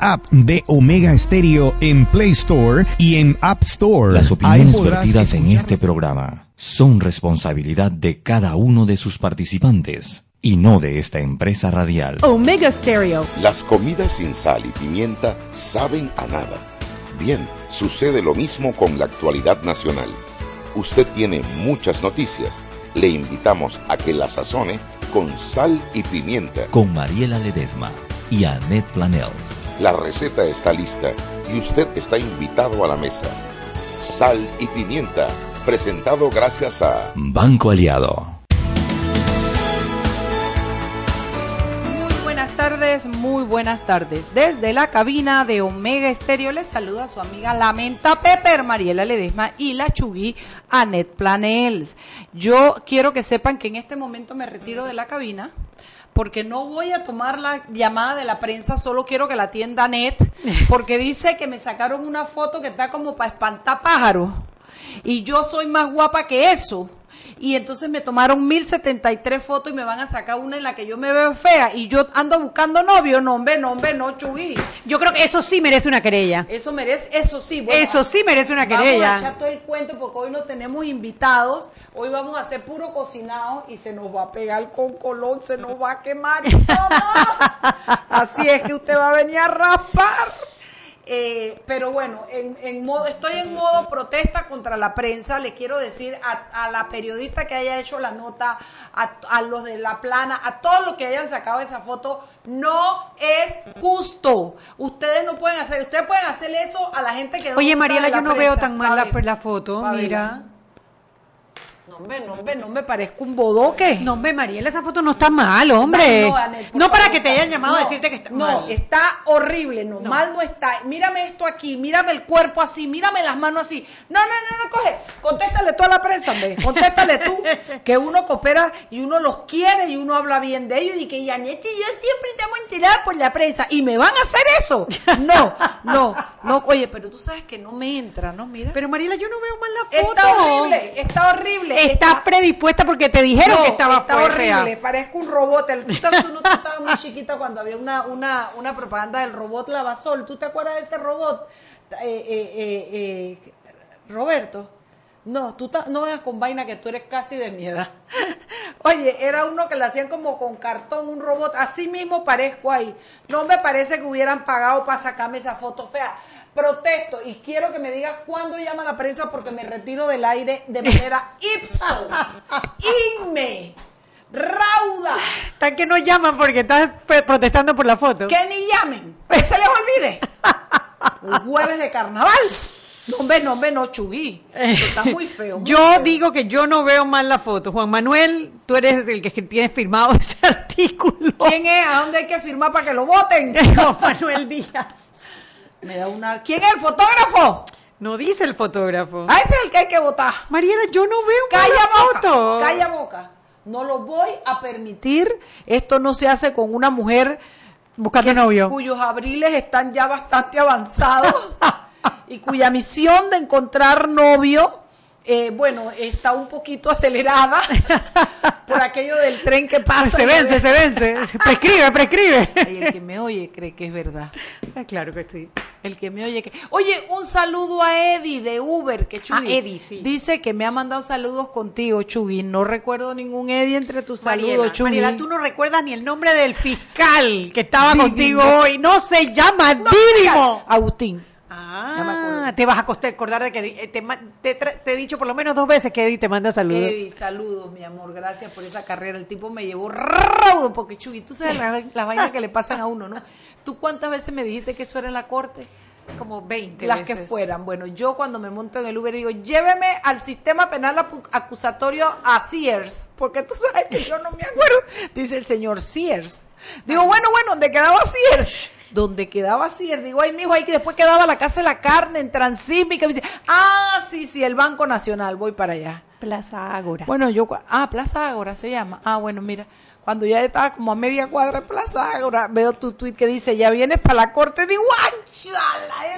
app de Omega Stereo en Play Store y en App Store. Las opiniones vertidas en este programa son responsabilidad de cada uno de sus participantes y no de esta empresa radial. Omega Stereo. Las comidas sin sal y pimienta saben a nada. Bien, sucede lo mismo con la actualidad nacional. Usted tiene muchas noticias. Le invitamos a que la sazone con sal y pimienta. Con Mariela Ledesma y Annette Planels. La receta está lista y usted está invitado a la mesa. Sal y pimienta, presentado gracias a Banco Aliado. tardes, muy buenas tardes. Desde la cabina de Omega Estéreo les saluda su amiga Lamenta Pepper, Mariela Ledesma y la Chugui Anet Planels. Yo quiero que sepan que en este momento me retiro de la cabina porque no voy a tomar la llamada de la prensa, solo quiero que la atienda Anet, porque dice que me sacaron una foto que está como para espantar pájaros. Y yo soy más guapa que eso y entonces me tomaron 1073 fotos y me van a sacar una en la que yo me veo fea y yo ando buscando novio, no hombre, no hombre, no chugui. Yo creo que eso sí merece una querella. Eso merece, eso sí. eso sí merece una querella. Vamos a echar todo el cuento porque hoy no tenemos invitados, hoy vamos a hacer puro cocinado y se nos va a pegar con colón, se nos va a quemar y todo. Así es que usted va a venir a raspar. Eh, pero bueno, en, modo, estoy en modo protesta contra la prensa. Le quiero decir a, la periodista que haya hecho la nota, a, los de la plana, a todos los que hayan sacado esa foto, no es justo. Ustedes no pueden hacer, ustedes pueden hacer eso a la gente que no. Oye, Mariela, yo no veo tan mal la, la, foto. Mira. No, hombre, no, hombre, no me parezco un bodoque. No, hombre, Mariela, esa foto no está mal, hombre. No, para que te hayan llamado a decirte que está mal. No, está horrible, no, mal no está. Mírame esto aquí, mírame el cuerpo así, mírame las manos así. No, no, no, no, coge. Contéstale tú a la prensa, hombre. Contéstale tú, que uno coopera y uno los quiere y uno habla bien de ellos y que Yanet y yo siempre estamos enterados por la prensa. ¿Y me van a hacer eso? No, no, no. Oye, pero tú sabes que no me entra, ¿no? Mira. Pero Mariela, yo no veo mal la foto. Está horrible, está horrible estás predispuesta porque te dijeron que estaba está horrible, parezco un robot. tú, no, estabas muy chiquita cuando había una, una, una propaganda del robot Lavasol. ¿Tú te acuerdas de ese robot? Eh, eh, eh, Roberto. No, tú no veas con vaina que tú eres casi de mi edad. Oye, era uno que le hacían como con cartón, un robot. Así mismo parezco ahí. No me parece que hubieran pagado para sacarme esa foto fea protesto y quiero que me digas cuándo llama la prensa porque me retiro del aire de manera ipso, inme, rauda. Tan que no llaman porque estás protestando por la foto. Que ni llamen, que se les olvide. Un jueves de carnaval. No, hombre, no, hombre, no, Chugui. Está muy feo. yo digo que yo no veo mal la foto. Juan Manuel, tú eres el que tiene firmado ese artículo. ¿Quién es? ¿A dónde hay que firmar para que lo voten? Juan Manuel Díaz. Me da una... ¿Quién es el fotógrafo? No dice el fotógrafo. Ah, ese es el que hay que votar. Mariela, yo no veo calla boca, foto. Calla boca. No lo voy a permitir. Esto no se hace con una mujer buscando novio. Cuyos abriles están ya bastante avanzados y cuya misión de encontrar novio eh, bueno, está un poquito acelerada por aquello del tren que pasa. Se vence, se vence. Prescribe, prescribe. el que me oye cree que es verdad. Claro que sí. El que me oye que... Oye, un saludo a Eddie de Uber, que Chugui Eddie, sí. dice que me ha mandado saludos contigo, Chugui. No recuerdo ningún Eddie entre tus saludos, Chugui. Mariela, tú no recuerdas ni el nombre del fiscal que estaba contigo hoy. No se llama no, Agustín. Ah, te vas a acordar de que eh, te, te, he dicho por lo menos dos veces que Eddie te manda saludos. Eddie, saludos, mi amor, gracias por esa carrera. El tipo me llevó raudo, porque Chuy, tú sabes las, vainas que le pasan a uno, ¿no? ¿Tú cuántas veces me dijiste que eso era en la corte? Como 20 Las que fueran. Bueno, yo cuando me monto en el Uber digo, lléveme al sistema penal acusatorio a Sears, porque tú sabes que yo no me acuerdo. Dice el señor Sears. Digo, bueno, bueno, ¿dónde quedaba Sears? Donde quedaba así, digo, ay, mijo, ahí que después quedaba la casa de la carne en Transísmica. Me dice, ah, sí, sí, el Banco Nacional, voy para allá. Plaza Ágora. Bueno, yo, ah, Plaza Ágora se llama. Ah, bueno, mira, cuando ya estaba como a media cuadra de Plaza Ágora, veo tu tweet que dice, ya vienes para la corte. Digo, ¡ay,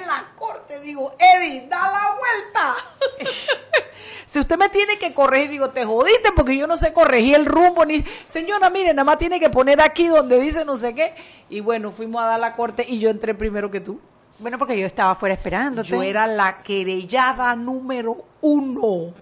en la corte! Digo, Eddie, da la vuelta. Si usted me tiene que corregir, digo, te jodiste porque yo no sé corregir el rumbo, ni, señora, mire, nada más tiene que poner aquí donde dice no sé qué. Y bueno, fuimos a dar la corte y yo entré primero que tú. Bueno, porque yo estaba afuera esperándote. Yo era la querellada número uno.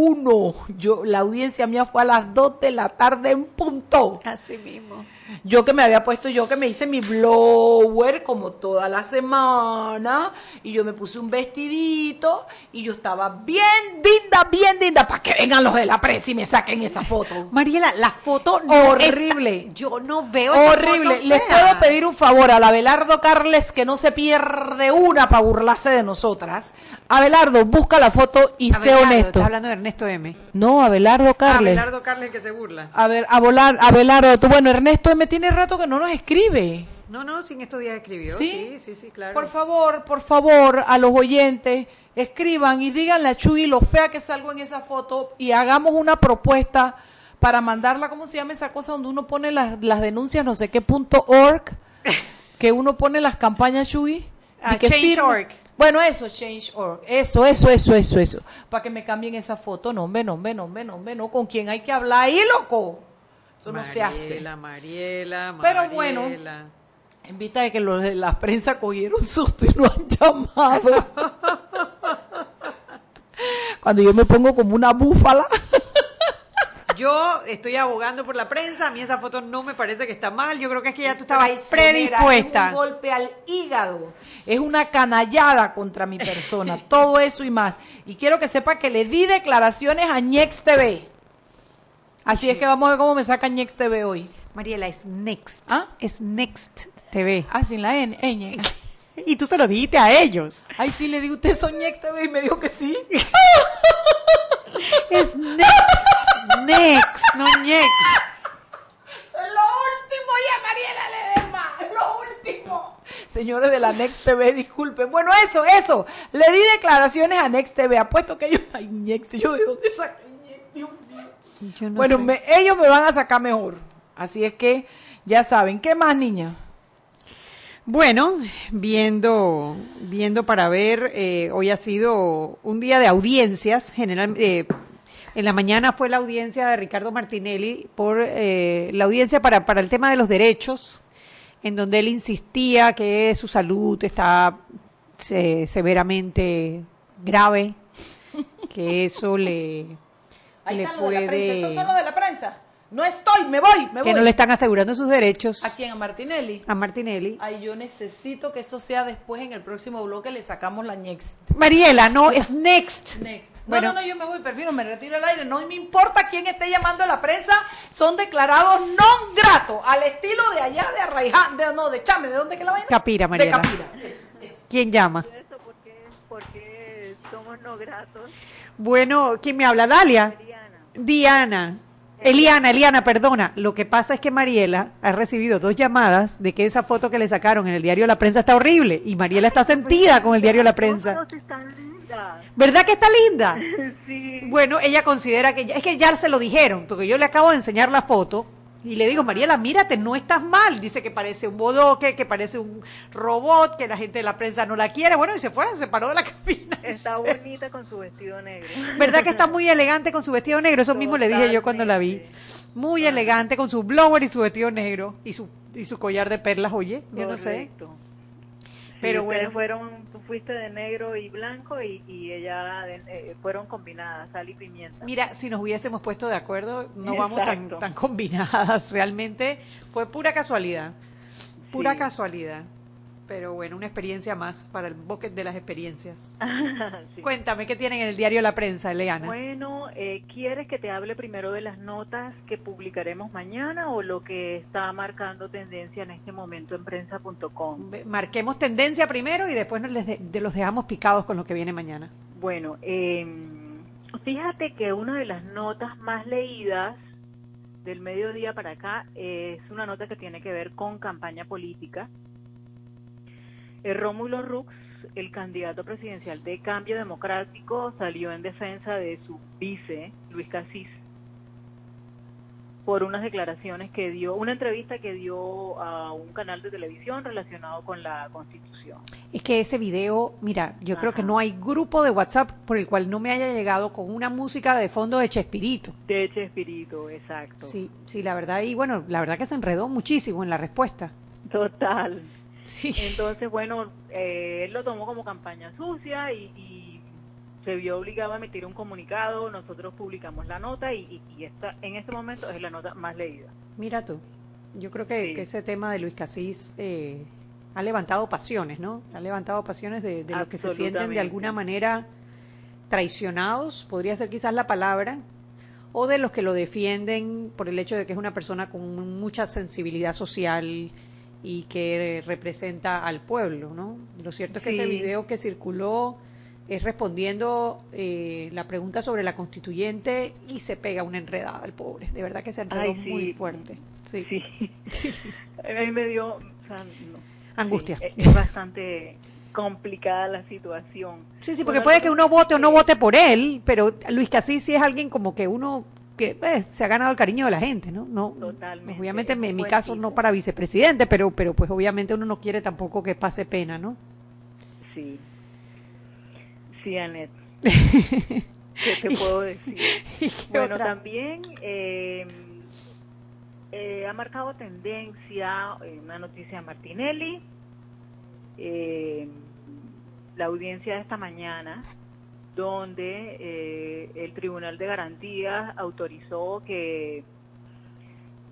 Uno. Yo, la audiencia mía fue a las dos de la tarde en punto. Así mismo. Yo que me había puesto, yo que me hice mi blower como toda la semana, y yo me puse un vestidito, y yo estaba bien linda, bien linda, para que vengan los de la prensa y me saquen esa foto. Mariela, la foto no Horrible. está- yo no veo esa Horrible. foto Les fea. puedo pedir un favor a la Abelardo Carles que no se pierde una para burlarse de nosotras. Abelardo, busca la foto y sé Abelardo, honesto. estás hablando de Ernesto M. No, Abelardo Carles. Abelardo Carles que se burla. A ver, a volar, Abelardo, tú, bueno, Ernesto me tiene rato que no nos escribe. No, no, sin estos días escribió. ¿Sí? Sí, sí, sí, claro. Por favor, por favor, a los oyentes, escriban y díganle a Chuy lo fea que salgo en esa foto y hagamos una propuesta para mandarla, ¿cómo se llama esa cosa donde uno pone las, las denuncias, no sé qué punto org, que uno pone las campañas Chuy? Ah, y que firme? Change.org. Bueno, eso, Change.org. Eso, eso, eso, eso, eso. Para que me cambien esa foto. No, hombre, no, hombre, no, hombre, no, hombre, no. ¿Con quién hay que hablar ahí, loco? Eso no se hace. Mariela, Mariela, Pero bueno. En vista de que los de la prensa cogieron susto y no han llamado. Cuando yo me pongo como una búfala. Yo estoy abogando por la prensa, a mí esa foto no me parece que está mal, yo creo que es que ya tú estabas traicionera, Es predispuesta. un golpe al hígado. Es una canallada contra mi persona. todo eso y más. Y quiero que sepa que le di declaraciones a Ñex TV. Así es que vamos a ver cómo me saca Ñex TV hoy. Mariela, es Next. ¿Ah? Es Next TV. Ah, sin la N. Ñ. Y tú se lo dijiste a ellos. Ay, sí, le digo, ¿ustedes son Ñex TV? Y me dijo que sí. Es Next. Next, no Next. Es lo último ya, Mariela Ledesma, es lo último. Señores de la Next TV, disculpen. Bueno, eso, eso. Le di declaraciones a Next TV. Apuesto que ellos... Ay, Next, yo de dónde saqué Next, Dios mío. Yo no bueno, sé. me- ellos me van a sacar mejor. Así es que, ya saben. ¿Qué más, niña? Bueno, viendo, viendo para ver, eh, hoy ha sido un día de audiencias. General, eh, en la mañana fue la audiencia de Ricardo Martinelli por eh, la audiencia para, para el tema de los derechos, en donde él insistía que su salud está se- severamente grave, que eso le, Ahí le están los de la prensa. ¿Esos son los de la prensa? No estoy, me voy, me que voy. no le están asegurando sus derechos ¿A quién? ¿A Martinelli? a Martinelli. Ay, yo necesito que eso sea después en el próximo bloque. Le sacamos la Next. Mariela, no, es next. Next. No, Bueno. no, no, yo me voy, prefiero, me retiro el aire. No me importa quién esté llamando a la prensa, son declarados non gratos, al estilo de allá de Arraiján, de, no, de Chame, ¿de dónde que la vaina? Capira, De Mariela. Capira. Eso, eso. ¿Quién llama? eso porque, porque somos no gratos. Bueno, ¿quién me habla? Dalia. Diana. Eliana, Eliana, perdona. Lo que pasa es que Mariela ha recibido dos llamadas de que esa foto que le sacaron en el diario La Prensa está horrible y Mariela está sentida con el diario La Prensa. ¿Verdad que está linda? sí. Bueno, ella considera que ya- es que ya se lo dijeron, porque yo le acabo de enseñar la foto y le digo, Mariela, mírate, no estás mal. Dice que parece un bodoque, que parece un robot, que la gente de la prensa no la quiere. Bueno, y se fue, se paró de la cabina. Está bonita con su vestido negro. ¿Verdad que está muy elegante con su vestido negro? Eso mismo le dije yo cuando la vi. Muy elegante con su blower y su vestido negro y su y su collar de perlas, oye, yo no sé. Pero Sí, bueno. fueron, tú fuiste de negro y blanco y, y ella de- eh, fueron combinadas, sal y pimienta. Mira, si nos hubiésemos puesto de acuerdo, no vamos tan, tan combinadas. Realmente fue pura casualidad. Pura Sí. casualidad. Pero bueno, una experiencia más para el bucket de las experiencias. Sí. Cuéntame, ¿qué tienen en el diario La Prensa, Eliana? Bueno, eh, ¿quieres que te hable primero de las notas que publicaremos mañana o lo que está marcando tendencia en este momento en prensa.com? Marquemos tendencia primero y después nos les de- de los dejamos picados con lo que viene mañana. Bueno, eh, fíjate que una de las notas más leídas del mediodía para acá es una nota que tiene que ver con campaña política. Eh, Rómulo Rux, el candidato presidencial de Cambio Democrático, salió en defensa de su vice, Luis Casís. por unas declaraciones que dio, una entrevista que dio a un canal de televisión relacionado con la Constitución. Es que ese video, mira, yo creo que no hay grupo de WhatsApp por el cual no me haya llegado con una música de fondo de Chespirito. De hecho, espíritu, exacto. Sí, sí, la verdad, y bueno, la verdad que se enredó muchísimo en la respuesta. Total. Sí. Entonces, bueno, eh, él lo tomó como campaña sucia y, y se vio obligado a emitir un comunicado. Nosotros publicamos la nota y, y- y esta, en este momento es la nota más leída. Mira tú, yo creo que, Sí. que ese tema de Luis Casís eh, ha levantado pasiones, ¿no? Ha levantado pasiones de, de los que se sienten de alguna manera traicionados, podría ser quizás la palabra, o de los que lo defienden por el hecho de que es una persona con mucha sensibilidad social y que representa al pueblo, ¿no? Lo cierto es que ese video que circuló es respondiendo eh, la pregunta sobre la constituyente y se pega una enredada al pobre. De verdad que se enredó Ay, sí. muy fuerte. Sí. Sí. A mí me dio o sea, no. Angustia. Es, es bastante complicada la situación. Sí, sí, porque Bueno, puede que uno vote o no vote por él, pero Luis Casís sí es alguien como que uno que eh, se ha ganado el cariño de la gente, ¿no? No, Totalmente, obviamente en mi, caso no para vicepresidente, pero pero pues obviamente uno no quiere tampoco que pase pena, ¿no? Sí. Sí, Anet. ¿Qué te puedo decir? ¿Y qué Bueno, otra? también eh, eh, ha marcado tendencia eh, una noticia de Martinelli, eh, la audiencia de esta mañana, donde eh, el Tribunal de Garantías autorizó que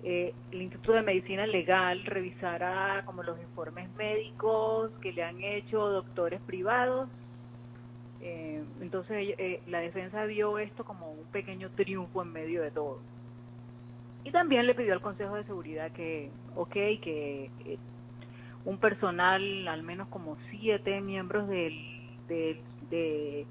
eh, el Instituto de Medicina Legal revisara como los informes médicos que le han hecho doctores privados eh, entonces eh, la defensa vio esto como un pequeño triunfo en medio de todo. Y también le pidió al Consejo de Seguridad que, ok, que eh, un personal, al menos como siete miembros del, del, de-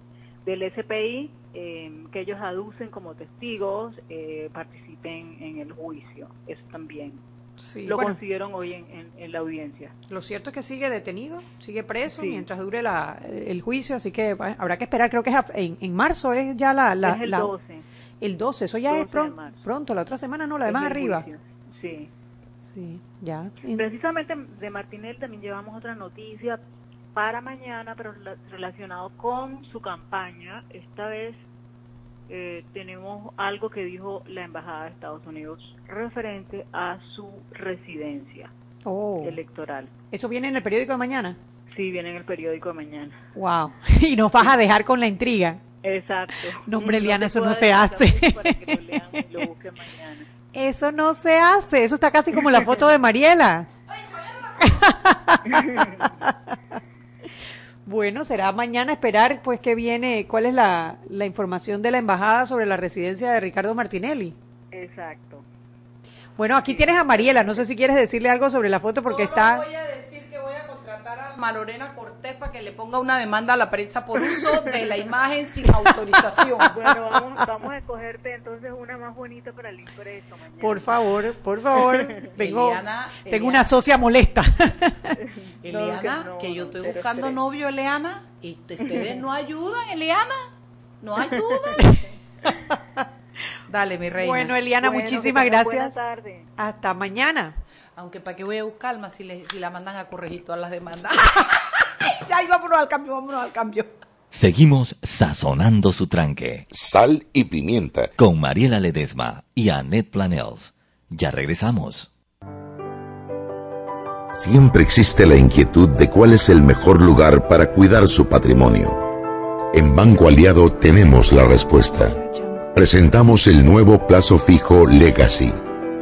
del SPI, eh, que ellos aducen como testigos, eh, participen en el juicio. Eso también Sí, lo bueno, consiguieron hoy en, en- en la audiencia. lo cierto es que sigue detenido, sigue preso Sí. mientras dure la, el juicio, así que bueno, habrá que esperar, creo que es en, en marzo es ya la, la, es el la- 12. el 12, eso ya 12 es pronto, la otra semana no, la de más arriba. juicio. Sí. Sí, ya. Precisamente de Martinel también llevamos otra noticia para mañana, pero la- relacionado con su campaña. Esta vez eh, tenemos algo que dijo la Embajada de Estados Unidos referente a su residencia Oh, electoral. eso viene en el periódico de mañana. Sí, viene en el periódico de mañana. Wow. Y nos vas a dejar con la intriga. Exacto. No, hombre, Eliana, eso no se hace. mucho Para que lo lean y lo busquen mañana. Eso no se hace. Eso está casi como la foto de Mariela. Bueno, será mañana esperar, pues, que viene, cuál es la, la información de la embajada sobre la residencia de Ricardo Martinelli. Exacto. Bueno, aquí tienes a Mariela. No sé si quieres decirle algo sobre la foto porque Solo está. A Malorena Cortés para que le ponga una demanda a la prensa por uso de la imagen sin autorización. Bueno, vamos, vamos a escogerte entonces una más bonita para el impreso mañana. Por favor, por favor. Tengo, Eliana, tengo Eliana. una socia molesta. Eliana, que no, que yo estoy buscando novio, Eliana, y ustedes no ayudan, Eliana. No ayudan. Dale, mi reina. bueno, Eliana, Bueno, muchísimas gracias. Hasta mañana. Aunque para qué voy a buscar alma si, le- si la mandan a corregir todas las demandas. ya, y vámonos al cambio, vámonos al cambio. Seguimos sazonando su tranque Sal y pimienta. con Mariela Ledesma y Annette Planels. Ya regresamos. Siempre existe la inquietud de cuál es el mejor lugar para cuidar su patrimonio. En Banco Aliado tenemos la respuesta. Presentamos el nuevo plazo fijo Legacy,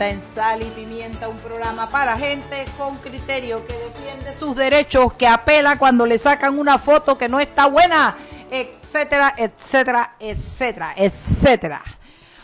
Vuelta en Sal y Pimienta, un programa para gente con criterio que defiende sus derechos, que apela cuando le sacan una foto que no está buena, etcétera, etcétera, etcétera, etcétera.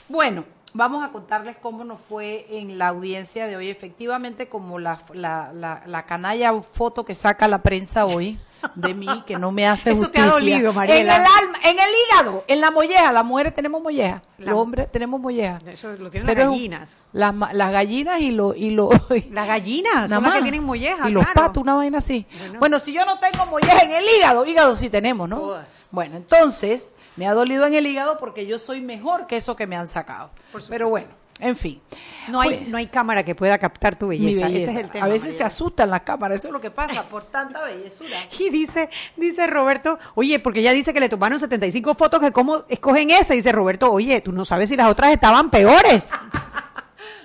Bueno, vamos a contarles cómo nos fue en la audiencia de hoy. Efectivamente, como la, la, la canalla foto que saca la prensa hoy de mí, que no me hace Eso te justicia. ha dolido, En Mariela. el alma, en el hígado, en la molleja. Las mujeres tenemos molleja, La- los hombres tenemos molleja. Eso lo tienen las gallinas. Las, gallinas y los... Y lo, Las gallinas Nada son las que más. tienen molleja, Y los claro. patos, una vaina así. Bueno. Bueno. si yo no tengo molleja en el hígado, hígado sí tenemos, ¿no? Todas. Bueno, entonces me ha dolido en el hígado porque yo soy mejor que eso que me han sacado. Pero bueno, en fin. No hay, no hay cámara que pueda captar tu belleza. belleza. Ese es el tema. a veces se asustan las cámaras, eso es lo que pasa por tanta bellezura. Y dice, dice Roberto, oye, porque ella dice que le tomaron 75 fotos, que cómo escogen esa. Dice Roberto, oye, tú no sabes si las otras estaban peores.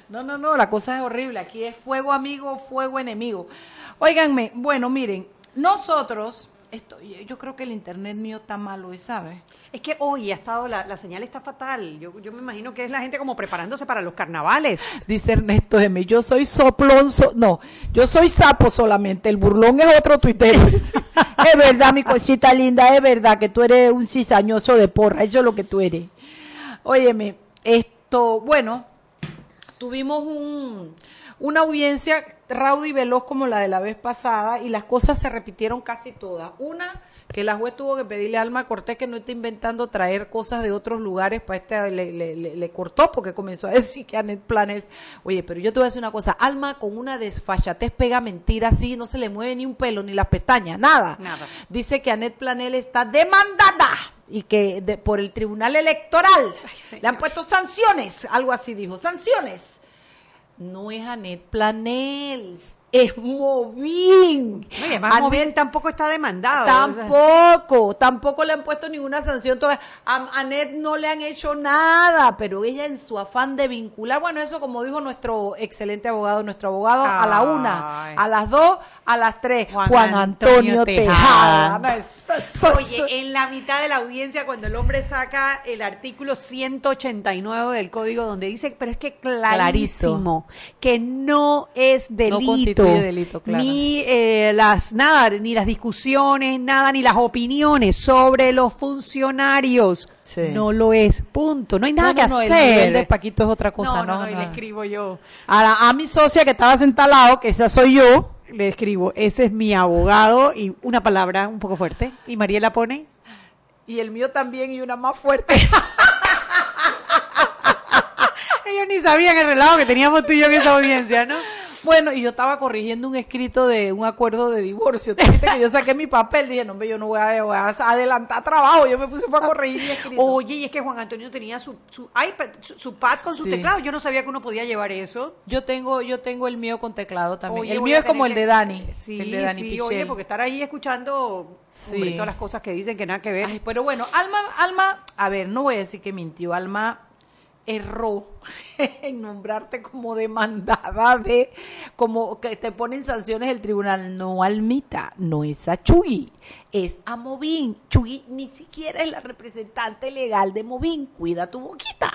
No, no, no, la cosa es horrible. Aquí es fuego amigo, fuego enemigo. Óiganme, bueno, miren, nosotros, esto, yo creo que el internet mío está malo, ¿sabes? Es que hoy ha estado, la, la señal está fatal. Yo, yo me imagino que es la gente como preparándose para los carnavales. Dice Ernesto de mí, yo soy soplón, so- no, yo soy sapo solamente, el burlón es otro tuitero. es verdad, mi cosita linda, es verdad que tú eres un cizañoso de porra, eso es lo que tú eres. Óyeme, esto, bueno, tuvimos un, una audiencia rauda y veloz como la de la vez pasada y las cosas se repitieron casi todas. Una, que la juez tuvo que pedirle a Alma Cortés que no esté inventando traer cosas de otros lugares para este, le, le- le- le cortó porque comenzó a decir que Anet Planes, oye, pero yo te voy a decir una cosa, Alma con una desfachatez pega mentira así, no se le mueve ni un pelo, ni las pestañas, nada. Nada. Dice que Anet Planel está demandada y que de- por el Tribunal Electoral le han puesto sanciones, algo así dijo, sanciones. No es Anet Planels, es Movín. No, además, Movín tampoco está demandado. o sea. Tampoco, tampoco le han puesto ninguna sanción. todavía. A Anet no le han hecho nada, pero ella en su afán de vincular, bueno, eso como dijo nuestro excelente abogado, nuestro abogado, a la una, a las dos, a las tres, Juan, Juan Antonio, Antonio Tejada. No, Oye, en la mitad de la audiencia, cuando el hombre saca el artículo 189 del código, donde dice, pero es que clarísimo, que no es delito, constituye delito, claro. ni eh, las nada, ni las discusiones, nada, ni las opiniones sobre los funcionarios. Sí. No lo es, punto. No hay nada No, no, no, que el hacer. nivel de Paquito es otra cosa, no, no, y le escribo yo. a, la- a mi socia que estaba sentada al lado, que esa soy yo, Le escribo, ese es mi abogado y una palabra un poco fuerte. Y Mariela pone, y el mío también, y una más fuerte. ellos ni sabían el relajo que teníamos tú y yo en esa audiencia, ¿no? Bueno, y yo estaba corrigiendo un escrito de un acuerdo de divorcio. ¿Te que yo saqué mi papel? Dije, no, hombre, yo no voy a, voy a adelantar trabajo. Yo me puse para corregir mi escrito. Oye, y es que Juan Antonio tenía su, su iPad, su, su pad con su teclado. Yo no sabía que uno podía llevar eso. Yo tengo, yo tengo el mío con teclado también. Oye, el mío es como el de Dani. Sí, el de Dani sí, Pichel. oye, porque estar ahí escuchando Sí. hombre, todas las cosas que dicen que nada que ver. Ay, pero bueno, Alma, Alma, a ver, no voy a decir que mintió, Alma erró en nombrarte como demandada de, como que te ponen sanciones el tribunal. No, Almita, no es a Chugui, es a Movín. Chugui ni siquiera es la representante legal de Movín. Cuida tu boquita.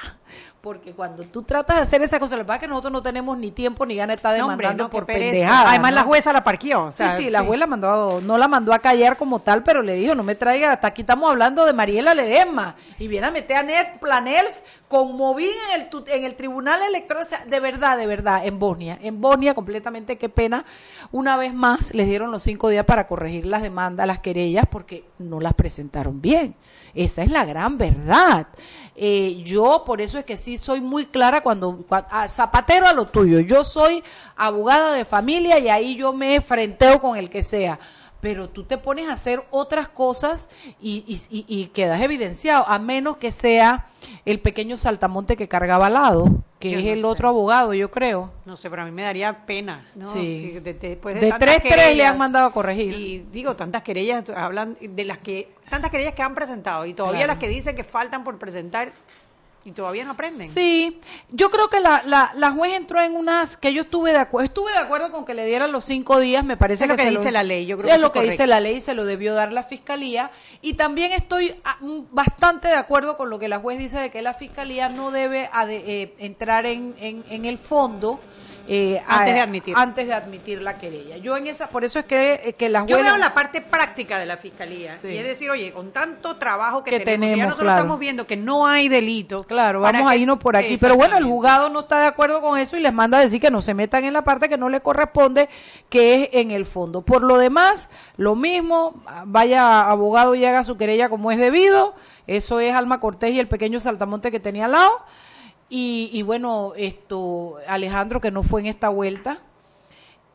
Porque cuando tú tratas de hacer esa cosa, lo que pasa es que nosotros no tenemos ni tiempo ni ganas de estar demandando no, por pendejadas. Además, la ¿no? jueza la parqueó. o sea, sí, sí, la juez la mandó, no la mandó a callar como tal, pero le dijo, no me traiga, hasta aquí estamos hablando de Mariela Ledesma, y viene a meter a Ned Planels con Movín en el, en el tribunal electoral, o sea, de verdad, de verdad, en Bosnia, en Bosnia completamente, qué pena, una vez más les dieron los cinco días para corregir las demandas, las querellas, porque no las presentaron bien. Esa es la gran verdad. Eh, yo por eso es que sí soy muy clara cuando, cua- a zapatero a lo tuyo. Yo soy abogada de familia y ahí yo me frenteo con el que sea. Pero tú te pones a hacer otras cosas y, y- y- y quedas evidenciado, a menos que sea el pequeño saltamonte que cargaba al lado, que Yo es no el sé. otro abogado, yo creo. No sé, pero a mí me daría pena. ¿no? Sí. de, de- después de tres, tres le han mandado a corregir. Y digo, tantas querellas, hablan de las que, tantas querellas que han presentado y todavía Claro. las que dicen que faltan por presentar y todavía no aprenden. Sí, yo creo que la, la, la juez entró en unas que yo estuve de acuerdo, estuve de acuerdo con que le dieran los cinco días, me parece Es lo que dice la ley, yo creo Sí, que es lo es que dice la ley, se lo debió dar la fiscalía y también estoy ah, mm, bastante de acuerdo con lo que la juez dice de que la fiscalía no debe ade- eh, entrar en, en, en el fondo. Eh, Antes a- de admitir. antes de admitir la querella. Yo en esa, por eso es que, eh, que la juez Yo veo la parte práctica de la fiscalía. Sí. Y es decir, oye, con tanto trabajo que, Que tenemos, y ya tenemos, nosotros claro. estamos viendo que no hay delito. Claro, ¿para vamos a irnos por aquí. Pero bueno, el juzgado no está de acuerdo con eso y les manda a decir que no se metan en la parte que no le corresponde, que es en el fondo. Por lo demás, lo mismo, vaya abogado y haga su querella como es debido. Eso es Alma Cortés y el pequeño saltamonte que tenía al lado. Y, y bueno, esto, Alejandro, que no fue en esta vuelta.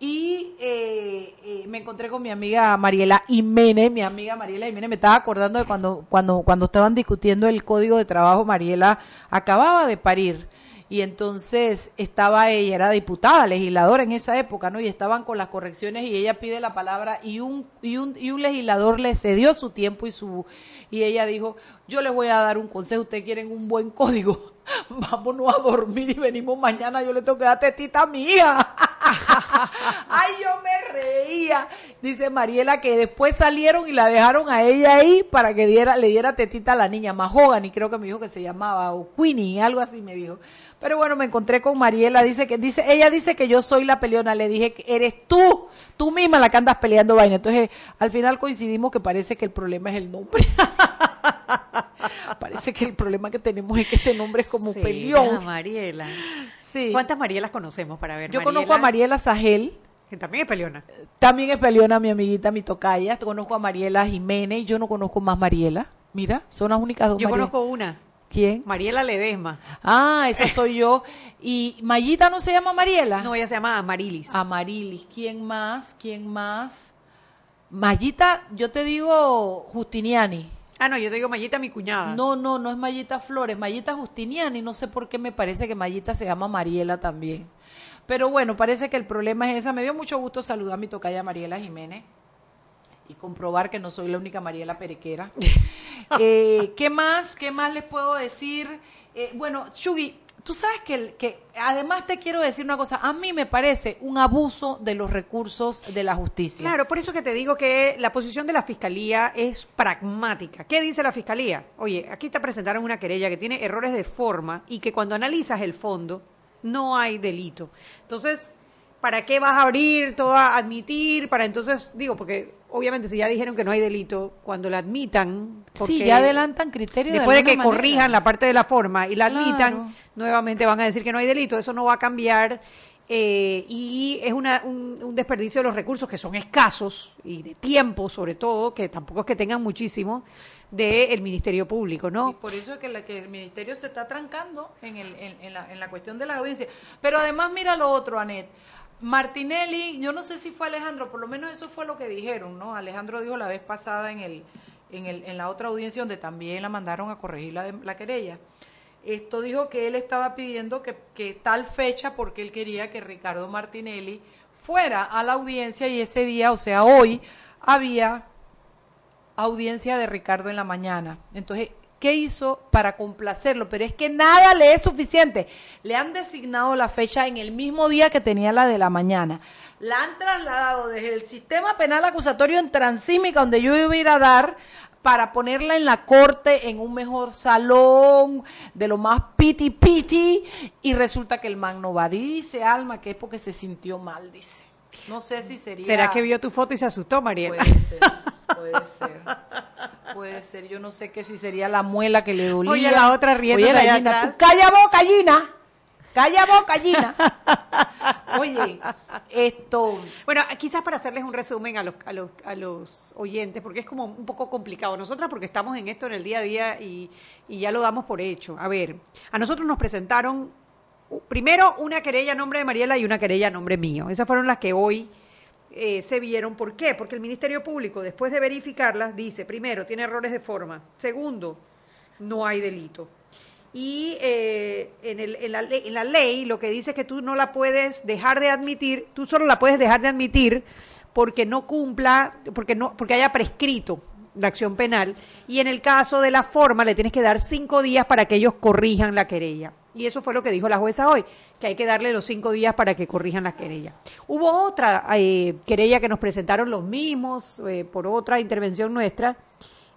Y eh, eh, me encontré con mi amiga Mariela Jiménez, mi amiga Mariela Jiménez, me estaba acordando de cuando, cuando, cuando estaban discutiendo el código de trabajo, Mariela acababa de parir. Y entonces estaba ella, era diputada, legisladora en esa época, ¿no? Y estaban con las correcciones y ella pide la palabra y un, y un, y un legislador le cedió su tiempo y su, y ella dijo, yo les voy a dar un consejo, ustedes quieren un buen código, vámonos a dormir y venimos mañana, yo le tengo que dar tetita a. Ay, yo me reía. Dice Mariela que después salieron y la dejaron a ella ahí para que diera, le diera tetita a la niña, Mahogany, creo que me dijo que se llamaba, o Queenie, algo así me dijo. Pero bueno, me encontré con Mariela, dice que, dice, ella dice que yo soy la peleona, le dije que eres tú, tú misma la que andas peleando vaina. Entonces, al final coincidimos que parece que el problema es el nombre. parece que el problema que tenemos es que ese nombre es como Será, peleón. Mariela. Sí. ¿Cuántas Marielas conocemos para ver? Yo conozco a Mariela Sajel, Que también es peleona. también es peleona mi amiguita, mi tocaya. Conozco a Mariela Jiménez. Yo no conozco más Mariela. Mira, son las únicas dos Yo Mariela. conozco una. ¿Quién? Mariela Ledesma. Ah, esa soy yo. ¿Y Mayita no se llama Mariela? No, ella se llama Amarilis. Amarilis. ¿Quién más? ¿Quién más? Mayita, yo te digo Justiniani. Ah, no, yo te digo Mayita, mi cuñada. No, no, no es Mayita Flores, Mayita Justiniani. No sé por qué me parece que Mayita se llama Mariela también. Pero bueno, parece que el problema es esa. Me dio mucho gusto saludar a mi tocaya Mariela Jiménez y comprobar que no soy la única Mariela Perequera. Eh, ¿Qué más? ¿Qué más les puedo decir? Eh, bueno, Shugi, tú sabes que, que además te quiero decir una cosa. A mí me parece un abuso de los recursos de la justicia. Claro, por eso que te digo que la posición de la fiscalía es pragmática. ¿Qué dice la fiscalía? Oye, aquí te presentaron una querella que tiene errores de forma y que cuando analizas el fondo no hay delito. Entonces, ¿para qué vas a abrir todo a admitir? Para entonces, digo, porque obviamente si ya dijeron que no hay delito, cuando la admitan, Sí, ya adelantan criterios. después de, que manera. corrijan la parte de la forma y la Claro. admitan, nuevamente van a decir que no hay delito. Eso no va a cambiar eh, y es una, un, un desperdicio de los recursos que son escasos y de tiempo, sobre todo, que tampoco es que tengan muchísimo, del Ministerio Público, Y ¿no? por eso es que, la- que el ministerio se está trancando en, el, en, en la, en la cuestión de la audiencia. Pero además, mira lo otro, Anet. Martinelli, yo no sé si fue Alejandro, por lo menos eso fue lo que dijeron, ¿no? Alejandro dijo la vez pasada en el, en, el, en la otra audiencia donde también la mandaron a corregir la, la querella. Esto dijo que él estaba pidiendo que, que tal fecha porque él quería que Ricardo Martinelli fuera a la audiencia y ese día, o sea, hoy, había audiencia de Ricardo en la mañana. Entonces, ¿qué hizo para complacerlo? Pero es que nada le es suficiente. Le han designado la fecha en el mismo día que tenía la de la mañana. La han trasladado desde el sistema penal acusatorio en Transímica, donde yo iba a ir a dar, para ponerla en la corte, en un mejor salón, de lo más piti piti, y resulta que el man no va. Dice Alma que es porque se sintió mal, dice. No sé si sería. ¿Será que vio tu foto y se asustó, Mariela? Puede ser, puede ser. Puede ser, yo no sé qué si sería la muela que le dolía. Oye, la otra riendo Oye, gallina, tú calla boca, gallina. Calla boca, gallina. Oye, esto. Bueno, quizás para hacerles un resumen a los, a, los, a los oyentes, porque es como un poco complicado. Nosotras porque estamos en esto en el día a día y, y ya lo damos por hecho. A ver, a nosotros nos presentaron primero una querella a nombre de Mariela y una querella a nombre mío. Esas fueron las que hoy eh, se vieron. ¿Por qué? Porque el Ministerio Público, después de verificarlas, dice, primero, tiene errores de forma. Segundo, no hay delito. Y eh, en, el- en la, en la ley lo que dice es que tú no la puedes dejar de admitir, tú solo la puedes dejar de admitir porque no cumpla, porque no, porque haya prescrito la acción penal. Y en el caso de la forma le tienes que dar cinco días para que ellos corrijan la querella. Y eso fue lo que dijo la jueza hoy, que hay que darle los cinco días para que corrijan la querella. Hubo otra eh, querella que nos presentaron los mismos eh, por otra intervención nuestra.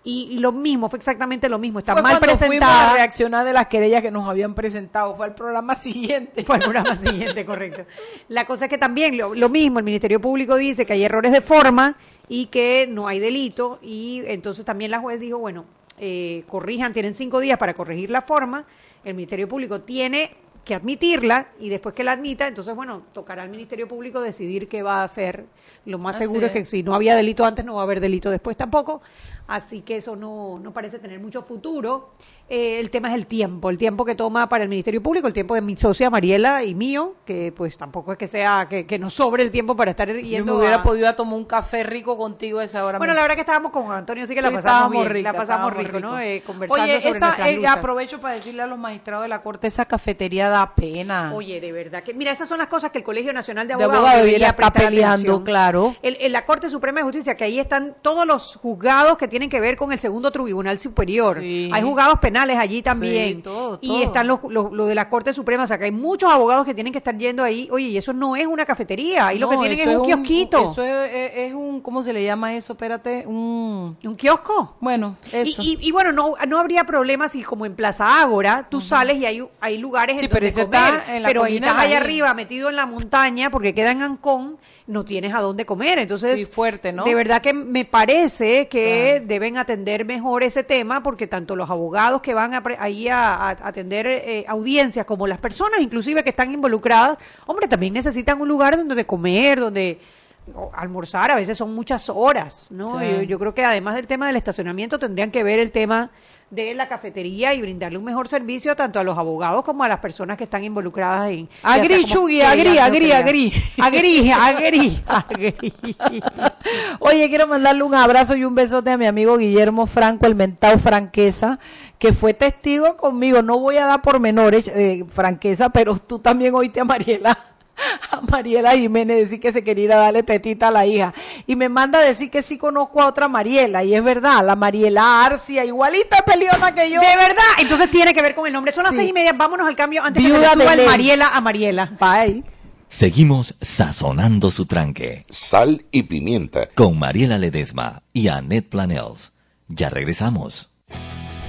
Y, y lo mismo, fue exactamente lo mismo. Está Fue mal presentada. a reaccionar de las querellas que nos habían presentado. Fue al programa siguiente. Fue el programa siguiente, correcto. La cosa es que también lo, lo mismo, el Ministerio Público dice que hay errores de forma y que no hay delito y entonces también la juez dijo, bueno, eh, corrijan, tienen cinco días para corregir la forma, el Ministerio Público tiene que admitirla y después que la admita, entonces, bueno, tocará al Ministerio Público decidir qué va a hacer. Lo más Así seguro es que si no había delito antes, no va a haber delito después tampoco. Así que eso no, no parece tener mucho futuro. Eh, el tema es el tiempo, el tiempo que toma para el Ministerio Público, el tiempo de mi socia Mariela y mío, que pues tampoco es que sea, que, que nos sobre el tiempo para estar Yo yendo me hubiera a- podido a tomar un café rico contigo a esa hora. Bueno, la verdad que estábamos con Antonio, así que la pasamos bien, rica, la pasamos rico, ¿no? Eh, conversando Oye, sobre esa, eh, aprovecho para decirle a los magistrados de la corte, esa cafetería da pena. Oye, de verdad que, mira, esas son las cosas que el Colegio Nacional de De Abogados, abogados debería estar peleando, atención. claro. En la Corte Suprema de Justicia, que ahí están todos los juzgados que tienen que ver con el segundo tribunal superior. Sí. Hay juzgados penales allí también. Sí, todo, y están los, los- lo de la Corte Suprema, o sea, que hay muchos abogados que tienen que estar yendo ahí. Oye, y eso no es una cafetería, ahí lo que tienen es un kiosquito. Eso es, es- es un, ¿cómo se le llama eso? Espérate, un... ¿Un kiosco? Bueno, eso. Y, y- y bueno, no, no habría problema si como en Plaza Ágora tú sales y hay, hay lugares Sí, en pero donde comer. está en la pero ahí estás allá ahí. arriba metido en la montaña porque queda en Ancón, no tienes a dónde comer. Entonces, Sí, fuerte, ¿no? de verdad que me parece que deben atender mejor ese tema porque tanto los abogados que van a pre- ahí a, a atender eh, audiencias como las personas inclusive que están involucradas, hombre, también necesitan un lugar donde comer, donde almorzar, a veces son muchas horas, ¿no? Sí. Yo, yo creo que además del tema del estacionamiento tendrían que ver el tema de la cafetería y brindarle un mejor servicio tanto a los abogados como a las personas que están involucradas en... Agri, Chugui, agri, agri, agri. Agri, agri, agri. Oye, quiero mandarle un abrazo y un besote a mi amigo Guillermo Franco, el mentado Franqueza, que fue testigo conmigo. No voy a dar por menores, eh, Franqueza, pero tú también oíste a Mariela. A Mariela Jiménez decir que se quería ir a darle tetita a la hija. Y me manda a decir que sí conozco a otra Mariela. Y es verdad, la Mariela Arcia, igualita peleona que yo. De verdad, entonces tiene que ver con el nombre. Son las Sí. seis y media, vámonos al cambio antes Viuda que se le suba de el. Mariela a Mariela. Bye. Seguimos sazonando su tranque. Sal y pimienta. Con Mariela Ledesma y Annette Planels. Ya regresamos.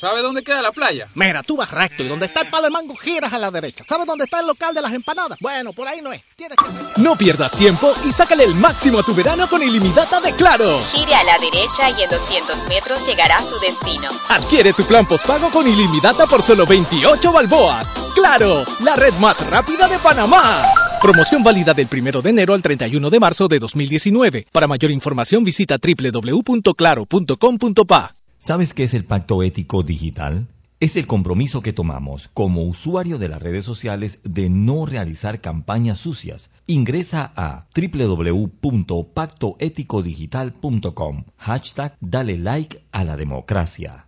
¿sabe dónde queda la playa? Mira, tú vas recto y donde está el palo de mango giras a la derecha. ¿Sabes dónde está el local de las empanadas? Bueno, por ahí no es. Tienes que... No pierdas tiempo y sácale el máximo a tu verano con ilimitada de Claro. Gire a la derecha y en 200 metros llegará a su destino. Adquiere tu plan postpago con ilimitada por solo 28 balboas. Claro, la red más rápida de Panamá. Promoción válida del 1 de enero al 31 de marzo de 2019. Para mayor información visita www.claro.com.pa. ¿Sabes qué es el pacto ético digital? Es el compromiso que tomamos como usuario de las redes sociales de no realizar campañas sucias. Ingresa a www.pactoeticodigital.com. Hashtag Dale like a la democracia.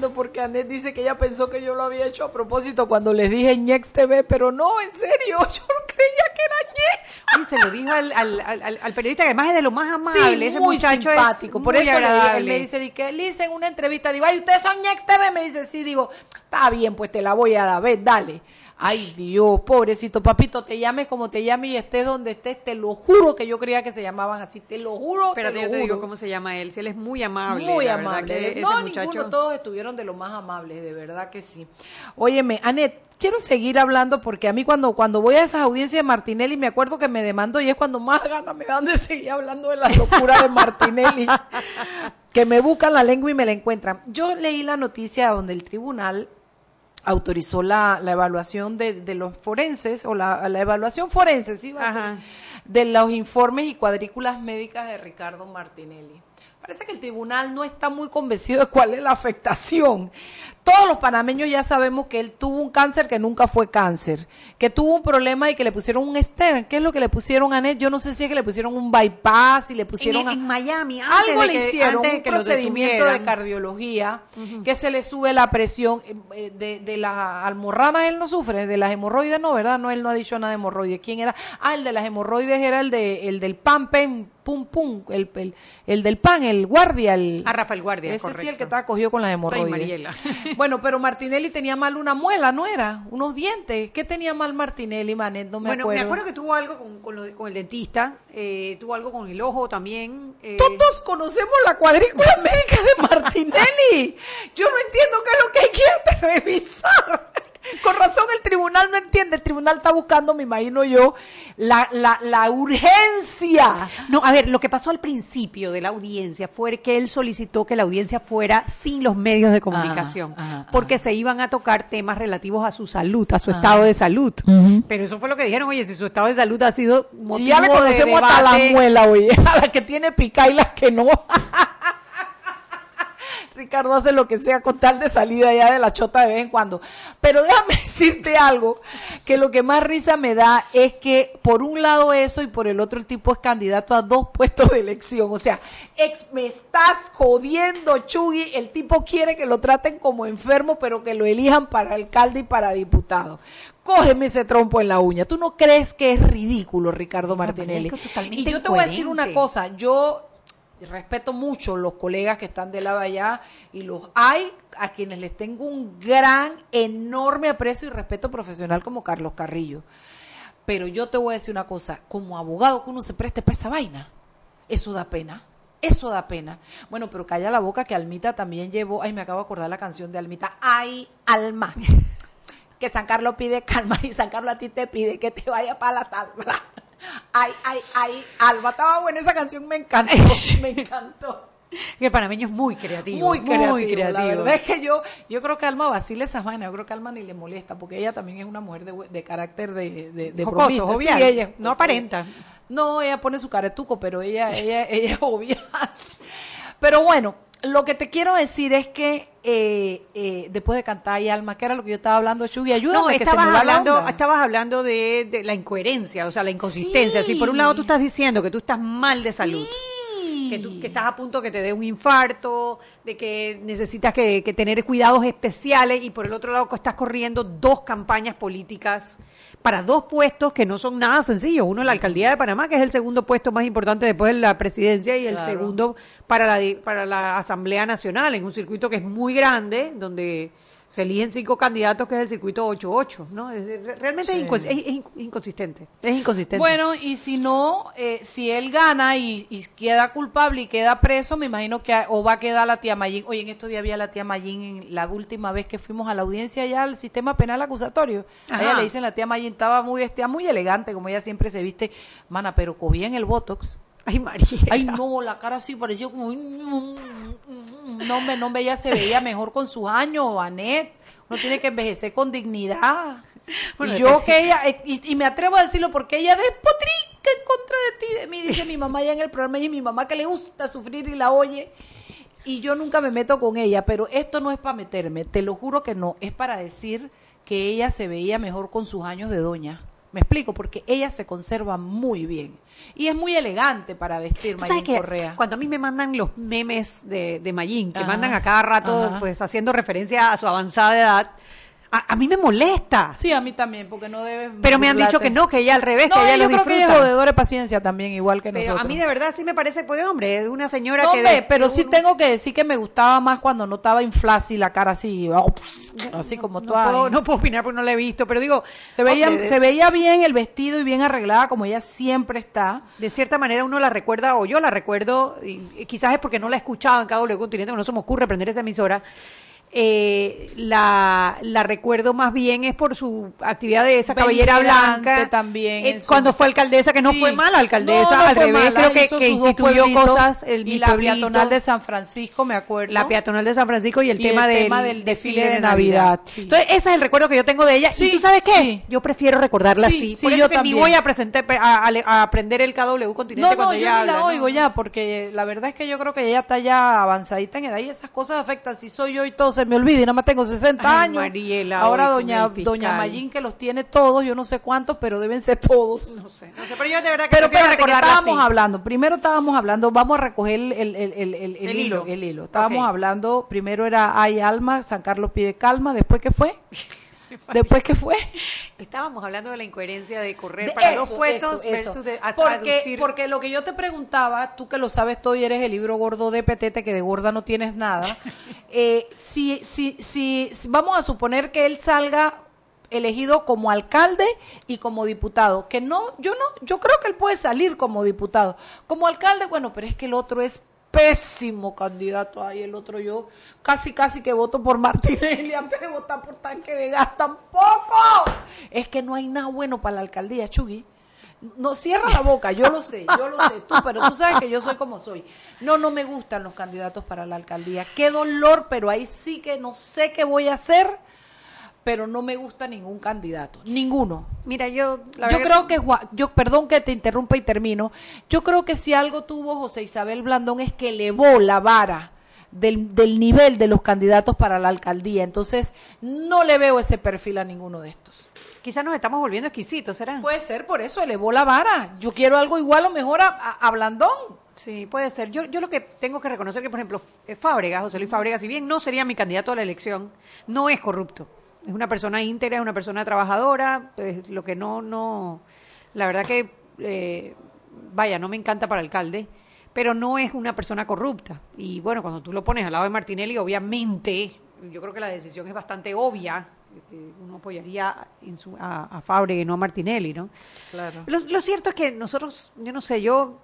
Riendo porque Anet dice que ella pensó que yo lo había hecho a propósito cuando les dije Ñex TV, pero no, en serio, yo no creía que era Ñex. Y se lo dijo al, al, al, al periodista que además es de lo más amable, Sí, ese muy muchacho simpático. es Por muy eso le dije, él agradable. me dice, di que Liz en una entrevista, digo, ay, ustedes son Ñex TV, me dice, sí, digo, está bien, pues te la voy a dar, dale. Ay, Dios, pobrecito papito, te llames como te llames y estés donde estés, te lo juro que yo creía que se llamaban así, te lo juro, te yo te digo cómo se llama él. Si él es muy amable. Muy la amable. que ese no, muchacho- ninguno, todos estuvieron de lo más amables, de verdad que sí. Óyeme, Anet, quiero seguir hablando porque a mí cuando, cuando voy a esas audiencias de Martinelli me acuerdo que me demando y es cuando más ganas me dan de seguir hablando de la locura de Martinelli. que me buscan la lengua y me la encuentran. Yo leí la noticia donde el tribunal autorizó la, la evaluación de, de los forenses, o la, la evaluación forense, sí, va a ser, de los informes y cuadrículas médicas de Ricardo Martinelli. Parece que el tribunal no está muy convencido de cuál es la afectación. Todos los panameños ya sabemos que él tuvo un cáncer que nunca fue cáncer, que tuvo un problema y que le pusieron un stent. ¿Qué es lo que le pusieron a Net? Yo no sé si es que le pusieron un bypass y le pusieron En- a- en Miami, antes algo de le hicieron, antes un que procedimiento de cardiología, que se le sube la presión eh, eh, de, de las almorranas, él no sufre, de las hemorroides no, ¿verdad? No, él no ha dicho nada de hemorroides. ¿Quién era? Ah, el de las hemorroides era el de el del pan, pen, pum, pum, el, el, el del pan, el guardia, el... Ah, Rafael Guardia, Ese sí, el que estaba cogido con las hemorroides. Mariela. bueno, pero Martinelli tenía mal una muela, ¿no era? Unos dientes. ¿Qué tenía mal Martinelli, Manet? No me bueno, acuerdo. me acuerdo que tuvo algo con, con, lo- con el dentista, eh, tuvo algo con el ojo también. eh, Todos conocemos la cuadrícula médica de Martinelli. Yo no entiendo qué es lo que hay que revisar. Con razón el tribunal no entiende. El tribunal está buscando, me imagino yo, la, la, la urgencia. No, a ver, lo que pasó al principio de la audiencia fue que él solicitó que la audiencia fuera sin los medios de comunicación, ajá, porque se iban a tocar temas relativos a su salud, a su Ajá. estado de salud. Pero eso fue lo que dijeron, oye, si su estado de salud ha sido motivo Si ya le de conocemos hasta la muela, oye, a la que tiene pica y las que no. Ricardo hace lo que sea con tal de salida ya de la chota de vez en cuando. Pero déjame decirte algo, que lo que más risa me da es que por un lado eso y por el otro el tipo es candidato a dos puestos de elección. O sea, ex, me estás jodiendo, Chugui. El tipo quiere que lo traten como enfermo, pero que lo elijan para alcalde y para diputado. Cógeme ese trompo en la uña. ¿Tú no crees que es ridículo, Ricardo Martinelli? Y yo te voy a decir una cosa. Yo respeto mucho los colegas que están de lado allá y los hay a quienes les tengo un gran, enorme aprecio y respeto profesional como Carlos Carrillo. Pero yo te voy a decir una cosa, como abogado que uno se preste para esa vaina, eso da pena. Eso da pena. Bueno, pero calla la boca que Almita también llevó, ay, me acabo de acordar la canción de Almita, ay, alma. Que San Carlos pide calma y San Carlos a ti te pide que te vaya para la tabla. Ay, ay, ay, Alba, estaba buena esa canción, me encantó, me encantó. Que el panameño es muy creativo. Muy creativo. La verdad es que yo, yo creo que Alma vacila esas vainas. Yo creo que Alma ni le molesta, porque ella también es una mujer de, de carácter de, de, de Jocoso. Sí, ella, no aparenta. No, ella pone su caretuco, pero ella, ella, ella es obvia. Pero bueno, lo que te quiero decir es que eh, eh, después de cantar y Alma, que era lo que yo estaba hablando, Chugui, ayúdame No, que se me hablando, estabas hablando de, de la incoherencia, o sea, la inconsistencia. Si por un lado tú estás diciendo que tú estás mal de salud, que, tú, que estás a punto que te dé un infarto, de que necesitas que, que tener cuidados especiales y por el otro lado que estás corriendo dos campañas políticas para dos puestos que no son nada sencillos. Uno la alcaldía de Panamá, que es el segundo puesto más importante después de la presidencia y el Claro. segundo para la, para la Asamblea Nacional, en un circuito que es muy grande, donde se eligen cinco candidatos, que es el circuito 8-8, ¿no? Es- realmente Sí. es, inco- es- es inc- inconsistente. Es inconsistente. Bueno, y si no, eh, si él gana y, y queda culpable y queda preso, me imagino que o va a quedar la tía Mayín. Oye, en estos días había la tía Mayín en la última vez que fuimos a la audiencia allá al sistema penal acusatorio. A ella le dicen la tía Mayín estaba muy vestida, muy elegante, como ella siempre se viste, mana, pero cogía en el botox. Ay, María. Ay, no, la cara así parecía como no, hombre, no, ella se veía mejor con sus años, Anet. Uno tiene que envejecer con dignidad. Bueno, y yo que ella, eh, y, y me atrevo a decirlo porque ella despotrica en contra de ti, de mí, dice mi mamá ya en el programa, y mi mamá que le gusta sufrir y la oye. Y yo nunca me meto con ella, pero esto no es para meterme, te lo juro que no, es para decir que ella se veía mejor con sus años de doña. Me explico, porque ella se conserva muy bien. Y es muy elegante para vestir, Mayín que Correa. cuando a mí me mandan los memes de, de Mayín, que Ajá, mandan a cada rato ajá. pues haciendo referencia a su avanzada edad, a, a mí me molesta. Sí, a mí también, porque no debe. Pero me han dicho que no, que ella al revés, No, que ella yo creo que ella es jodedora de paciencia también, igual que Pero nosotros. a mí de verdad sí me parece, pues hombre, es una señora No, que... hombre, de- pero sí tengo que decir que me gustaba más cuando no estaba inflada y la cara así, oh, así como tú. no puedo, no puedo opinar porque no la he visto, pero digo... se veía, de- se veía bien el vestido y bien arreglada como ella siempre está. de cierta manera uno la recuerda, o yo la recuerdo, y, y quizás es porque no la he escuchado en cada Continente, no se me ocurre prender esa emisora, eh, la, la recuerdo más bien es por su actividad de esa cabellera blanca. también eh, cuando fue alcaldesa, que no Sí. fue mala alcaldesa, No, no al revés, mala, creo que, que instituyó cosas, el y la pueblito, peatonal de San Francisco, me acuerdo. la peatonal de San Francisco y el, Y el tema, del, tema del desfile de Navidad, sí. Entonces, ese es el recuerdo que yo tengo de ella. Sí, y tú sabes qué? Yo prefiero recordarla Sí, así. sí, Por eso yo que también. ni voy a presentar a, a- a aprender el KW Continente No, no, cuando yo ella la habla, oigo ¿no? ya, porque la verdad es que yo creo que ella está ya avanzadita en edad y esas cosas afectan. Si soy yo y todo se me olvida y nada más tengo 60 Ay, años. Mariela, Ahora doña, doña Mayín que los tiene todos, yo no sé cuántos, pero deben ser todos. No sé, no sé, pero yo de verdad que Pero espérate, que estábamos así. hablando. Primero estábamos hablando, vamos a recoger el, el, el, el, hilo, hilo. el hilo. Estábamos hablando, primero era Ay Alma, San Carlos pide calma, después qué fue? después qué fue? Estábamos hablando de la incoherencia de correr De para eso, dos puestos eso, eso. versus de a- porque, porque lo que yo te preguntaba, tú que lo sabes todo y eres el libro gordo de Petete, que de gorda no tienes nada, eh, si, si, si, si- vamos a suponer que él salga elegido como alcalde y como diputado, que no, yo no, yo creo que él puede salir como diputado. Como alcalde, bueno, pero es que el otro es pésimo candidato. Ay, el otro yo casi, casi que voto por Martinelli antes de votar por tanque de gas. Tampoco. Es que no hay nada bueno para la alcaldía, Chugui. No, cierra la boca, yo lo sé, yo lo sé, tú, pero tú sabes que yo soy como soy. No, no me gustan los candidatos para la alcaldía. Qué dolor, pero ahí sí que no sé qué voy a hacer, pero no me gusta ningún candidato, ninguno. Mira, yo la Yo verdad- creo que, yo, perdón que te interrumpa y termino, yo creo que si algo tuvo José Isabel Blandón es que elevó la vara del, del nivel de los candidatos para la alcaldía. Entonces, no le veo ese perfil a ninguno de estos. Quizás nos estamos volviendo exquisitos, ¿será? Puede ser, por eso elevó la vara. Yo quiero algo igual o mejor a, a, a Blandón. Sí, puede ser. Yo, yo lo que tengo que reconocer que, por ejemplo, Fábrega, José Luis Fábrega, si bien no sería mi candidato a la elección, no es corrupto. Es una persona íntegra, es una persona trabajadora, pues, lo que no, no, la verdad que, eh, vaya, no me encanta para alcalde, pero no es una persona corrupta. Y bueno, cuando tú lo pones al lado de Martinelli, obviamente, yo creo que la decisión es bastante obvia, que uno apoyaría en su- a, a Fábrega y no a Martinelli, ¿no? Claro. Lo, lo cierto es que nosotros, yo no sé, yo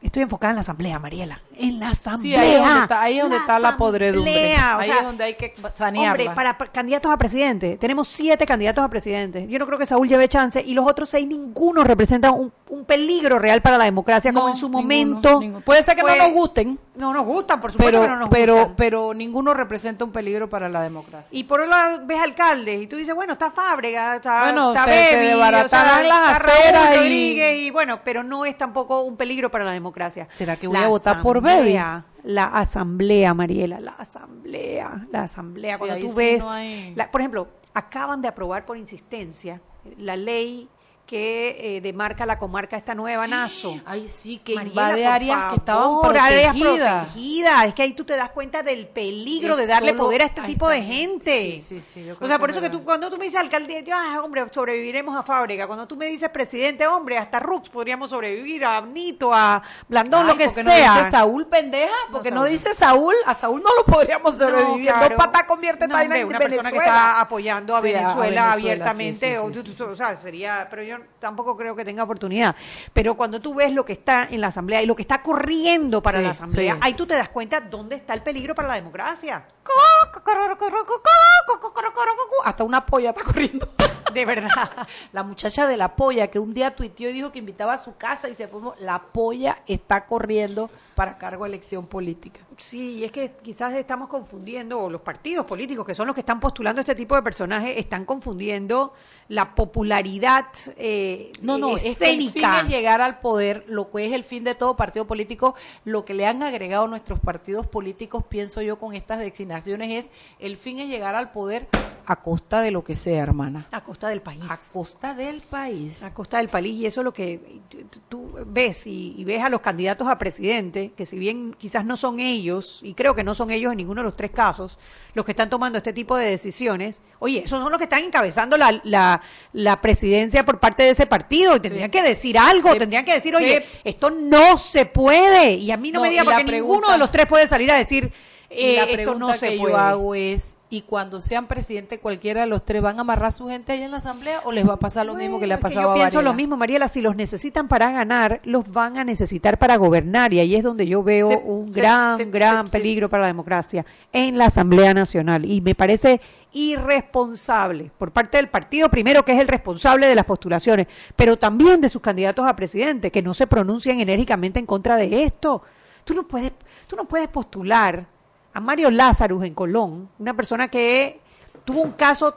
estoy enfocada en la asamblea, Mariela. En la asamblea. Sí, ahí es donde está, ahí es donde está la podredumbre. o sea, es donde hay que sanearla. Hombre, para, para candidatos a presidente, tenemos siete candidatos a presidente. Yo no creo que Saúl lleve chance y los otros seis, ninguno representa un, un peligro real para la democracia, como en su ninguno, momento. ninguno. Puede ser que no nos gusten. No nos gustan, por supuesto Pero, que no nos pero, gustan. pero ninguno representa un peligro para la democracia. Y por otro lado ves alcaldes y tú dices, bueno, está Fábrega, está, Bueno, está se- se Bebi, desbaratarán o sea, las aceras y... bueno, pero no es tampoco un peligro para la democracia. ¿Será que voy La a votar por asamblea, La asamblea, Mariela, la asamblea, la asamblea. Sí, Cuando tú sí ves, no hay- la- por ejemplo, acaban de aprobar por insistencia la ley que eh, demarca la comarca esta nueva Nazo. Ay, sí, que Mariela, invade áreas que estaban favor, áreas protegidas. protegidas. Es que ahí tú te das cuenta del peligro de Es darle solo poder a este a tipo de gente. Sí, sí, sí, yo o creo sea, que por es eso que tú, cuando tú me dices alcaldía, yo, ah, hombre, sobreviviremos a fábrica. Cuando tú me dices presidente, hombre, hasta Rux podríamos sobrevivir, a Nito, a Blandón, Ay, lo que porque no sea. dice Saúl pendeja, porque no, Saúl. dice Saúl, a Saúl no lo podríamos sobrevivir. claro. Dos patas convierte No, hombre, en una Venezuela. persona que está apoyando a Venezuela, Venezuela, abiertamente, o, o sea, sería, pero yo tampoco creo que tenga oportunidad. Pero cuando tú ves lo que está en la asamblea y lo que está corriendo para Sí, la asamblea, sí. ahí tú te das cuenta dónde está el peligro para la democracia. Hasta una polla está corriendo. De verdad. La muchacha de la polla que un día tuiteó y dijo que invitaba a su casa y se fue. La polla está corriendo para cargo de elección política. Sí, es que quizás estamos confundiendo, o los partidos políticos, que son los que están postulando este tipo de personajes, están confundiendo la popularidad eh, No, no, es que el fin es llegar al poder, lo que es el fin de todo partido político, lo que le han agregado nuestros partidos políticos, pienso yo, con estas designaciones es, el fin es llegar al poder a costa de lo que sea, hermana. a costa del país. A costa del país. a costa del país y eso es lo que tú- tú ves y, y ves a los candidatos a presidente que si bien quizás no son ellos y creo que no son ellos en ninguno de los tres casos los que están tomando este tipo de decisiones oye esos son los que están encabezando la, la, la presidencia por parte de ese partido y tendrían que decir algo Sí. tendrían que decir oye Sí. esto no se puede y a mí no, No, me diga la porque ninguno de los tres puede salir a decir Y eh, la esto no se que puede yo hago es, ¿y cuando sean presidente cualquiera de los tres van a amarrar a su gente allá en la asamblea o les va a pasar lo mismo que le ha pasado yo a pienso Varela? lo mismo, Mariela, si los necesitan para ganar, los van a necesitar para gobernar y ahí es donde yo veo Se- un se- gran, se- gran peligro para la democracia en la Asamblea Nacional y me parece irresponsable por parte del partido primero que es el responsable de las postulaciones, pero también de sus candidatos a presidente que no se pronuncian enérgicamente en contra de esto. Tú no puedes, tú no puedes postular a Mario Lázaro en Colón, una persona que tuvo un caso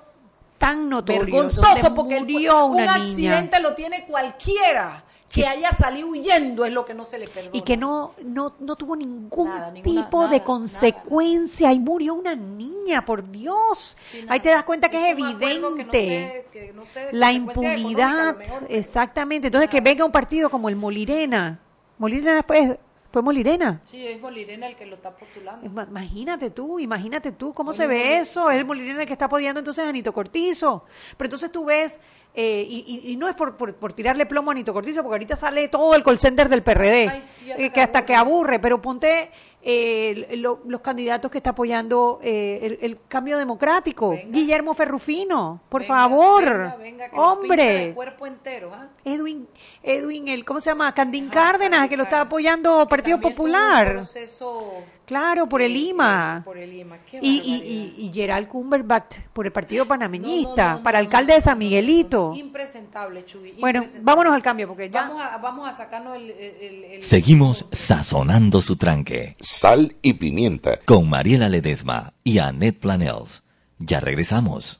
tan notorio, Vergonzoso porque murió un una niña. accidente lo tiene cualquiera. Que haya salido huyendo es lo que no se le perdona. y que no, no, no tuvo ningún Nada, ninguna- tipo de nada, consecuencia y murió una niña, por Dios. Ahí te das cuenta que es un acuerdo que no evidente sé- que no sé la impunidad, exactamente. Entonces que venga un partido como el Molirena, Molirena fue, fue Molirena. Sí, es Molirena el que lo está postulando. Ima- Imagínate tú, imagínate tú, ¿cómo Oye, se ve Molirena- eso? Es el Molirena el que está apoyando entonces a Anito Cortizo. Pero entonces tú ves, eh, y, y- y no es por, por, por tirarle plomo a Anito Cortizo, porque ahorita sale todo el call center del PRD, Ay, sí, eh, que que hasta que aburre, pero ponte eh, lo- los candidatos que está apoyando eh, el, el cambio democrático. Guillermo Ferrufino, por Venga, favor. venga, venga, que lo pinta de Hombre. cuerpo entero, ¿ah? Edwin, Edwin, el, ¿cómo se llama? Candín Cárdenas, que lo está apoyando Partido Popular. proceso Claro, por el por. Qué Y, y, y, y Gerald Cumberbatch por el Partido Panameñista, No, no, no, para no, alcalde no, de San no, no, Miguelito. no. Impresentable, Chuy. Bueno, impresentable. vámonos al cambio, porque ya. Vamos a, vamos a sacarnos el... el- el- el- Seguimos sazonando su tranque. Sal y pimienta. Con Mariela Ledesma y Annette Planels. Ya regresamos.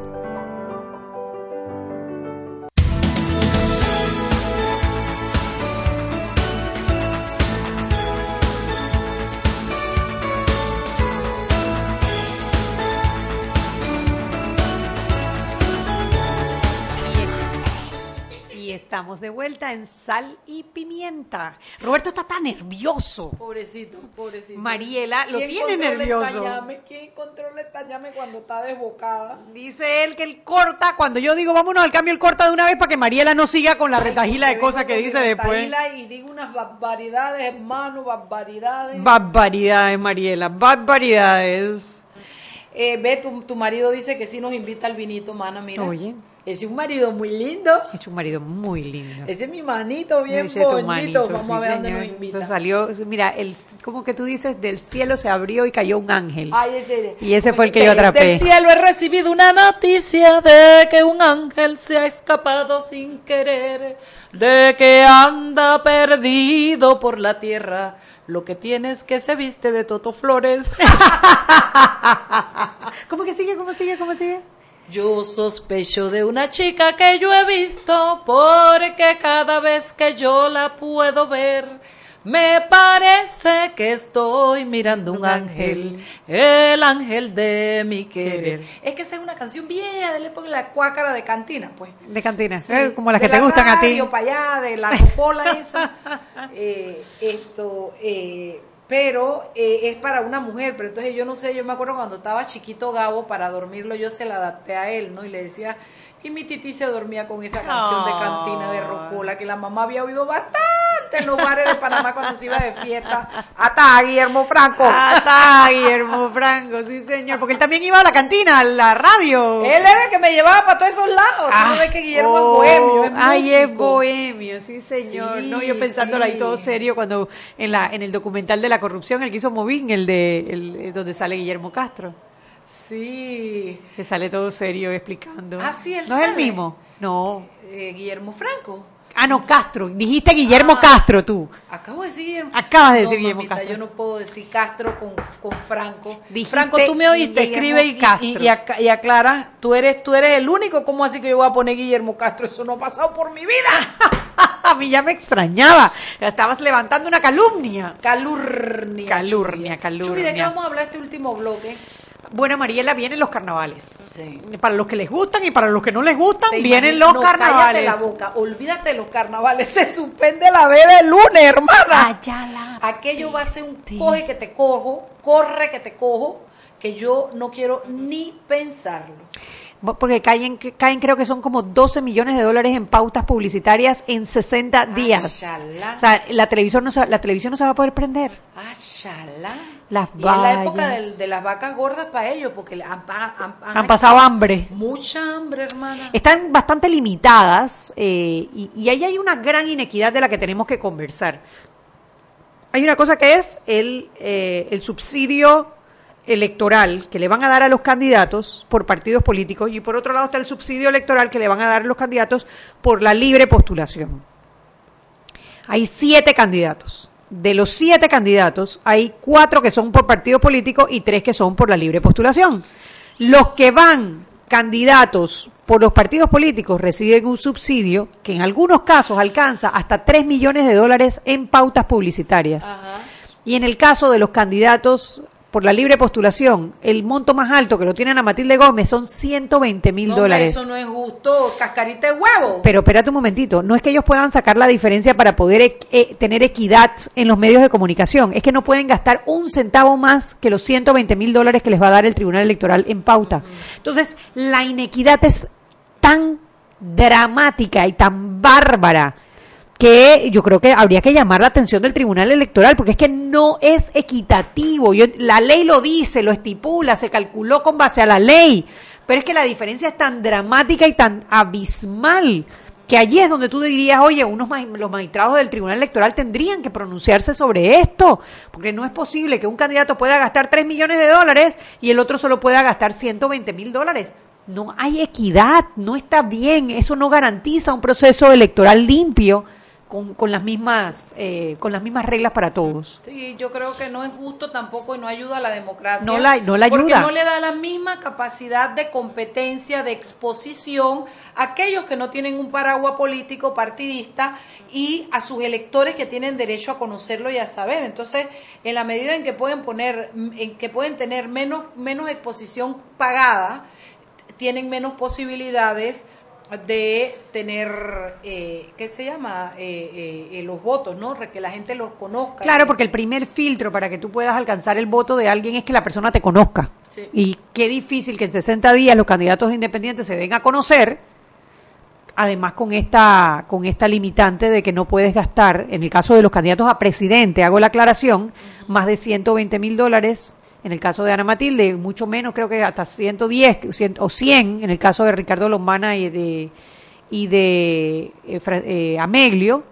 Estamos de vuelta en Sal y Pimienta. Roberto está tan nervioso. Pobrecito, pobrecito. Mariela lo ¿Quién tiene nervioso. llame? ¿Quién controla esta llame cuando está desbocada? Dice él que él corta, cuando yo digo vámonos al cambio, él corta de una vez para que Mariela no siga con la retajila de cosas que dice después. Y digo unas barbaridades, hermano, barbaridades. Barbaridades, Mariela, barbaridades. Eh, ve, tu, tu marido dice que sí nos invita al vinito, mana, mira. Oye. Ese es un marido muy lindo. Es un marido muy lindo. Ese es mi manito bien bonito. manito, Vamos sí, a ver dónde nos invita. Entonces salió, mira, el, como que tú dices, del cielo se abrió y cayó un ángel. Ay, ese- Y ese fue el que yo atrapé. el cielo he recibido una noticia de que un ángel se ha escapado sin querer, de que anda perdido por la tierra. Lo que tiene es que se viste de Toto Flores. ¿Cómo que sigue? ¿Cómo sigue? ¿Cómo sigue? Yo sospecho de una chica que yo he visto porque cada vez que yo la puedo ver me parece que estoy mirando un ángel, el ángel de mi querer. Es que esa es una canción vieja de la época de la cuácara de cantina, pues. De cantina, Sí, eh, como las que te gustan a ti. para allá, de la rocola esa. Eh, esto, eh, pero eh, es para una mujer, pero entonces yo no sé, yo me acuerdo cuando estaba chiquito Gabo, para dormirlo yo se la adapté a él, ¿no? Y le decía, y mi titi se dormía con esa canción de cantina de rocola que la mamá había oído bastante en los bares de Panamá cuando se iba de fiesta. Hasta Guillermo Franco. Hasta Guillermo Franco, sí señor, porque él también iba a la cantina, a la radio. Él era el que me llevaba para todos esos lados. Tú no ves que Guillermo es bohemio, es Ah, Ay, es bohemio, sí señor. Sí, no, yo pensándolo ahí sí. todo serio cuando en la en el documental de la corrupción, el que hizo Movín, el de el, eh, donde sale Guillermo Castro, Sí. que sale todo serio explicando. Ah, sí, él No es el mismo. No. Eh, Guillermo Franco. Ah, no, Castro. Dijiste Guillermo Castro tú. Acabo de decir Guillermo. Acabas de decir No, Guillermo mamita, Castro. Yo no puedo decir Castro con, con Franco. Dijiste Franco, tú me oíste, Guillermo escribe y, Castro. y, y ac- y aclara. Tú eres, tú eres el único. ¿Cómo así que yo voy a poner Guillermo Castro? Eso no ha pasado por mi vida. A mí ya me extrañaba. Estabas levantando una calumnia. Calurnia. Calurnia, Chuy, ¿de qué calurnia. vamos a hablar este último bloque? Bueno, Mariela, vienen los carnavales. Para los que les gustan y para los que no les gustan, Te vienen imagino- los no, carnavales. Cállate la boca, olvídate de los carnavales, se suspende la veda el lunes, hermana. Aquello va a ser un coge que te cojo, corre que te cojo, que yo no quiero ni pensarlo. Porque caen, caen, creo que son como 12 millones de dólares en pautas publicitarias en 60 días. O sea, la televisión no se, la televisión no se va a poder prender. Ashalá. Las Y es la época de, las vacas gordas para ellos, porque le han, han- han- Han pasado hambre. Mucha hambre, hermana. Están bastante limitadas eh, y, y ahí hay una gran inequidad de la que tenemos que conversar. Hay una cosa que es el, eh, el subsidio electoral que le van a dar a los candidatos por partidos políticos y por otro lado está el subsidio electoral que le van a dar a los candidatos por la libre postulación. Hay siete candidatos. De los siete candidatos, hay cuatro que son por partido político y tres que son por la libre postulación. Los que van candidatos por los partidos políticos reciben un subsidio que en algunos casos alcanza hasta 3 millones de dólares en pautas publicitarias. Y en el caso de los candidatos por la libre postulación, el monto más alto que lo tienen a Matilde Gómez son 120 mil No, dólares. Eso no es justo, cascarita de huevo. Pero espérate un momentito, no es que ellos puedan sacar la diferencia para poder e- eh, tener equidad en los medios de comunicación, es que no pueden gastar un centavo más que los 120 mil dólares que les va a dar el Tribunal Electoral en pauta. Entonces, la inequidad es tan dramática y tan bárbara que yo creo que habría que llamar la atención del Tribunal Electoral, porque es que no es equitativo. Yo- la ley lo dice, lo estipula, se calculó con base a la ley, pero es que la diferencia es tan dramática y tan abismal que allí es donde tú dirías, oye, unos los magistrados del Tribunal Electoral tendrían que pronunciarse sobre esto, porque no es posible que un candidato pueda gastar 3 millones de dólares y el otro solo pueda gastar 120 mil dólares. No hay equidad, no está bien, eso no garantiza un proceso electoral limpio con, con las mismas eh, con las mismas reglas para todos. Sí, yo creo que no es justo tampoco y no ayuda a la democracia. No la- no la Porque ayuda. no le da la misma capacidad de competencia, de exposición a aquellos que no tienen un paraguas político partidista y a sus electores que tienen derecho a conocerlo y a saber. Entonces, en la medida en que pueden poner, en que pueden tener menos, menos exposición pagada, tienen menos posibilidades de tener, eh, ¿qué se llama? Eh, eh, eh, los votos, ¿no? Que la gente los conozca. Claro, porque el primer filtro para que tú puedas alcanzar el voto de alguien es que la persona te conozca. Sí. Y qué difícil que en 60 días los candidatos independientes se den a conocer, además con esta, con esta limitante de que no puedes gastar, en el caso de los candidatos a presidente, hago la aclaración, más de 120 mil dólares. En el caso de Ana Matilde, mucho menos, creo que hasta 110 100 o 100 en el caso de Ricardo Lombana y de, y de eh, eh, Ameglio,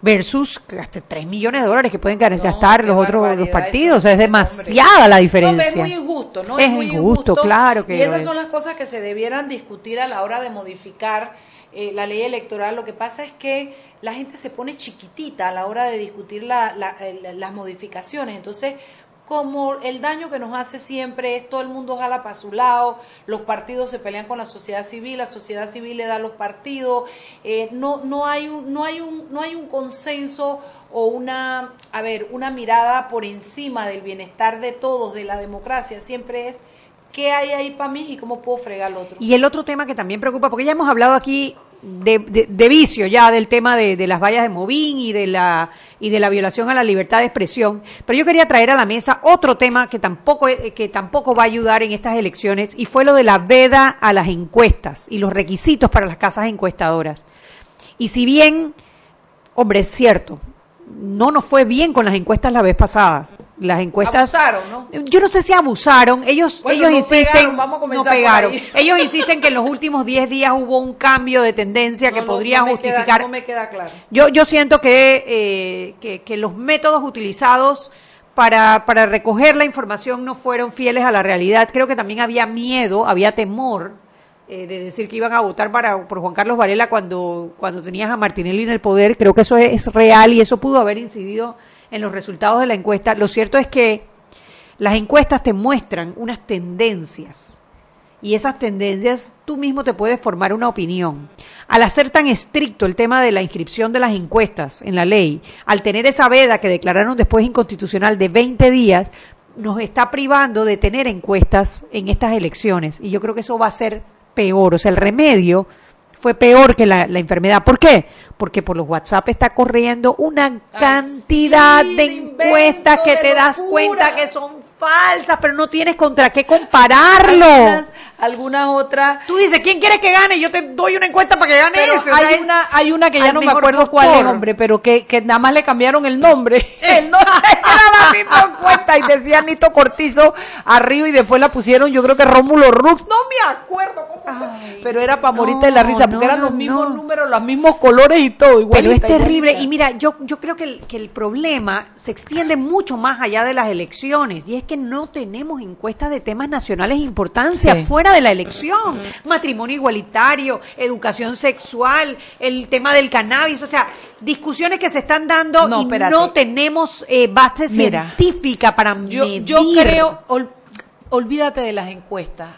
versus hasta 3 millones de dólares que pueden gastar los otros los partidos. O sea, es demasiada la diferencia. No, es muy injusto, ¿no? Es muy injusto, claro que Y esas es. son las cosas que se debieran discutir a la hora de modificar eh, la ley electoral. Lo que pasa es que la gente se pone chiquitita a la hora de discutir la- las modificaciones. Entonces, como el daño que nos hace siempre es todo el mundo jala para su lado, los partidos se pelean con la sociedad civil, la sociedad civil le da a los partidos, eh, no, no, hay un, no, hay un, no hay un consenso o una, a ver, una mirada por encima del bienestar de todos, de la democracia, siempre es qué hay ahí para mí y cómo puedo fregar al otro. Y el otro tema que también preocupa, porque ya hemos hablado aquí de, de- vicio ya del tema de, de las vallas de Movín y de la y de la violación a la libertad de expresión, pero yo quería traer a la mesa otro tema que tampoco que tampoco va a ayudar en estas elecciones y fue lo de la veda a las encuestas y los requisitos para las casas encuestadoras. Y si bien, hombre, es cierto, no nos fue bien con las encuestas la vez pasada. Las encuestas Abusaron, ¿no? yo no sé si abusaron, ellos, Bueno, ellos no insisten, pegaron, vamos a comenzar no pegaron. Ellos insisten que en los últimos 10 días hubo un cambio de tendencia que No, podría me queda- justificar. no me queda claro. Yo, yo siento que, eh, que, que los métodos utilizados para, para recoger la información no fueron fieles a la realidad. Creo que también había miedo, había temor eh, de decir que iban a votar para, por Juan Carlos Varela cuando, cuando tenías a Martinelli en el poder. Creo que eso es, es real y eso pudo haber incidido en los resultados de la encuesta. Lo cierto es que las encuestas te muestran unas tendencias y esas tendencias tú mismo te puedes formar una opinión. Al hacer tan estricto el tema de la inscripción de las encuestas en la ley, al tener esa veda que declararon después inconstitucional de 20 días, nos está privando de tener encuestas en estas elecciones. Y yo creo que eso va a ser peor. O sea, el remedio fue peor que la, la enfermedad. ¿Por qué? Porque por los WhatsApp está corriendo una cantidad de encuestas que te das cuenta que son falsas, pero no tienes contra qué compararlo. Algunas otras. Tú dices, ¿quién quiere que gane? Yo te doy una encuesta para que gane Pero ese. O sea, hay, una, hay una que ya no me acuerdo cuál es, hombre, pero que, que nada más le cambiaron el nombre. El nombre era la misma encuesta y decía Nito Cortizo arriba y después la pusieron, yo creo que Rómulo Rux. No me acuerdo cómo fue, pero era para morirte de la risa porque no, eran los no, mismos no. números, los mismos colores y todo. Pero es igualita, terrible. igualita. Y mira, yo, yo creo que el, que el problema se extiende mucho más allá de las elecciones. Y es que no tenemos encuestas de temas nacionales de importancia Sí. fuera de la elección. Matrimonio igualitario, educación sexual, el tema del cannabis. O sea, discusiones que se están dando No, y espérate. no tenemos eh, base Mira, científica para Yo, medir. yo creo, ol- olvídate de las encuestas,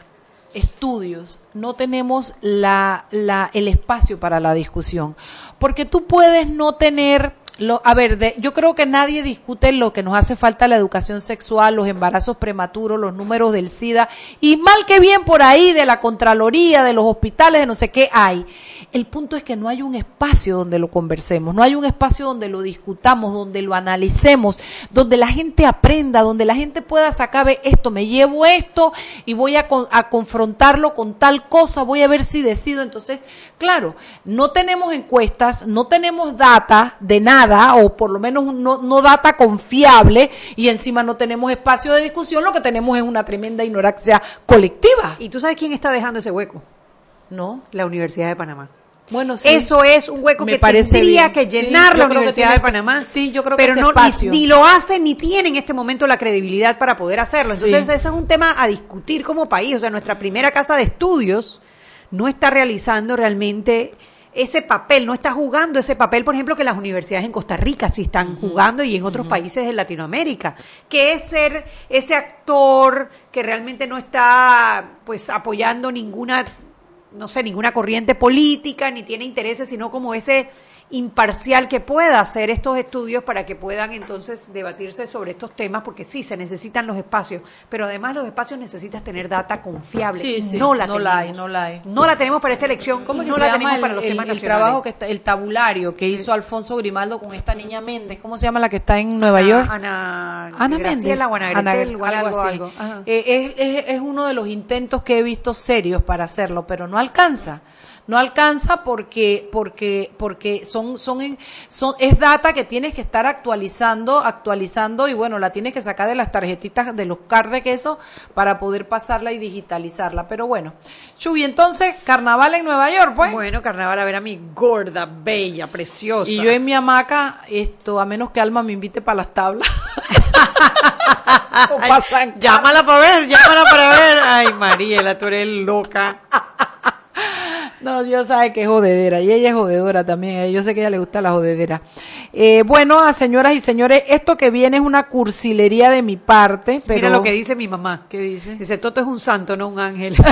estudios, no tenemos la, la, el espacio para la discusión. Porque tú puedes no tener, lo, a ver, de- yo creo que nadie discute lo que nos hace falta la educación sexual, los embarazos prematuros, los números del SIDA, y mal que bien por ahí de la Contraloría, de los hospitales, de no sé qué hay. El punto es que no hay un espacio donde lo conversemos, no hay un espacio donde lo discutamos, donde lo analicemos, donde la gente aprenda, donde la gente pueda sacar, esto, me llevo esto y voy a, con- a confrontarlo con tal cosa, voy a ver si decido. Entonces, claro, no tenemos encuestas, no tenemos data de nada, o por lo menos no, no data confiable, y encima no tenemos espacio de discusión, lo que tenemos es una tremenda ignorancia colectiva. ¿Y tú sabes quién está dejando ese hueco? No. La Universidad de Panamá. Bueno, sí. Eso es un hueco Me que parece tendría bien. que Sí, llenar yo la Universidad tiene- de Panamá. sí, yo creo que pero no, ni-. Ni, lo hace ni tiene en este momento la credibilidad para poder hacerlo. Entonces, Sí. eso es un tema a discutir como país. O sea, nuestra primera casa de estudios no está realizando realmente ese papel, no está jugando ese papel, por ejemplo, que las universidades en Costa Rica sí están jugando y en otros países de Latinoamérica, que es ser ese actor que realmente no está pues apoyando ninguna no sé, ninguna corriente política, ni tiene intereses, sino como ese imparcial que pueda hacer estos estudios para que puedan entonces debatirse sobre estos temas, porque sí, se necesitan los espacios, pero además los espacios necesitas tener data confiable. Sí, y sí, no la no tenemos. la hay, no la hay. No la tenemos para esta elección, ¿Cómo que no se la llama tenemos el, para los el- temas el nacionales. trabajo que está, el tabulario que hizo Alfonso Grimaldo con esta niña Méndez? ¿Cómo se llama la que está en Nueva York? Ana, Méndez. o Ana Ana- Gretel, o algo, algo así. algo. Ajá. Eh, es, es- es uno de los intentos que he visto serios para hacerlo, pero no alcanza. No alcanza porque porque porque son son en- son es data que tienes que estar actualizando, actualizando y bueno, la tienes que sacar de las tarjetitas de los cards de queso para poder pasarla y digitalizarla. Pero bueno, Chuy, entonces carnaval en Nueva York, pues. Bueno, carnaval a ver a mi gorda, bella, preciosa. Y yo en mi hamaca, esto, a menos que Alma me invite para las tablas. O. Llámala para ver, llámala para ver. Ay, Mariela, tú eres loca. No, yo sabe que es jodedera y ella es jodedora también. Yo sé que a ella le gusta la jodedera. Eh, bueno, a señoras y señores, esto que viene es una cursilería de mi parte, pero Mira lo que dice mi mamá. ¿Qué dice? Dice, Toto es un santo, no un ángel.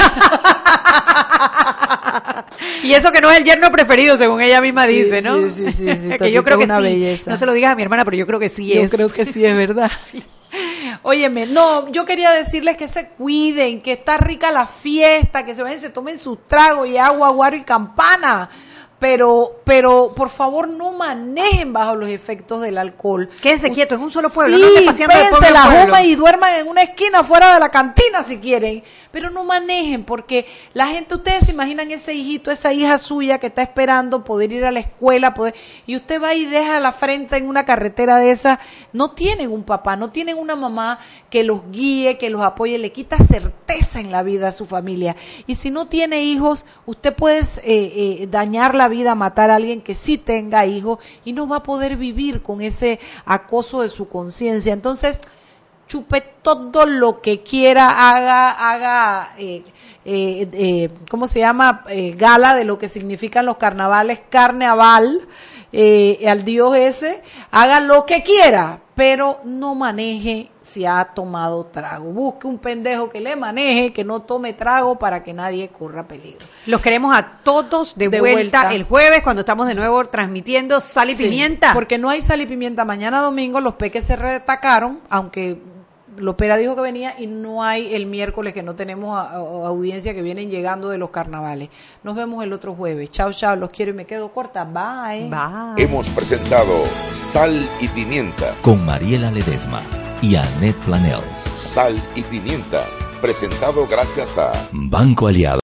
y eso que no es el yerno preferido, según ella misma Sí, dice, ¿no? sí, sí, sí, sí, que yo creo que es una sí. belleza. No se lo digas a mi hermana, pero yo creo que sí Yo es. creo que sí es verdad. Óyeme, no, yo quería decirles que se cuiden, que está rica la fiesta, que se vayan, se tomen su trago y agua, guaro y campana. Pero, pero, por favor, no manejen bajo los efectos del alcohol. Quédense quietos, es un solo pueblo, Sí, no esté paseando de péguense pueblo en la juma y duerman en una esquina fuera de la cantina si quieren. Pero no manejen, porque la gente, ustedes se imaginan ese hijito, esa hija suya que está esperando poder ir a la escuela, poder, y usted va y deja la frente en una carretera de esa. No tienen un papá, no tienen una mamá que los guíe, que los apoye, le quita certeza en la vida a su familia. Y si no tiene hijos, usted puede eh, eh, dañar la vida, matar a alguien que sí tenga hijos y no va a poder vivir con ese acoso de su conciencia. Entonces, chupe todo lo que quiera, haga, haga, eh, eh, eh, ¿cómo se llama? Gala de lo que significan los carnavales, carnaval, al dios ese, haga lo que quiera, pero no maneje si ha tomado trago. Busque un pendejo que le maneje, que no tome trago para que nadie corra peligro. Los queremos a todos de, De vuelta, vuelta. el jueves cuando estamos de nuevo transmitiendo Sal y Sí, Pimienta. Porque no hay sal y pimienta. Mañana domingo los peques se retacaron, aunque Lopera dijo que venía y no hay el miércoles que no tenemos a- a- audiencia que vienen llegando de los carnavales. Nos vemos el otro jueves. Chao, chao, los quiero y me quedo corta. Bye. Bye. Hemos presentado Sal y Pimienta. Con Mariela Ledesma y Annette Planels. Sal y Pimienta. Presentado gracias a Banco Aliado.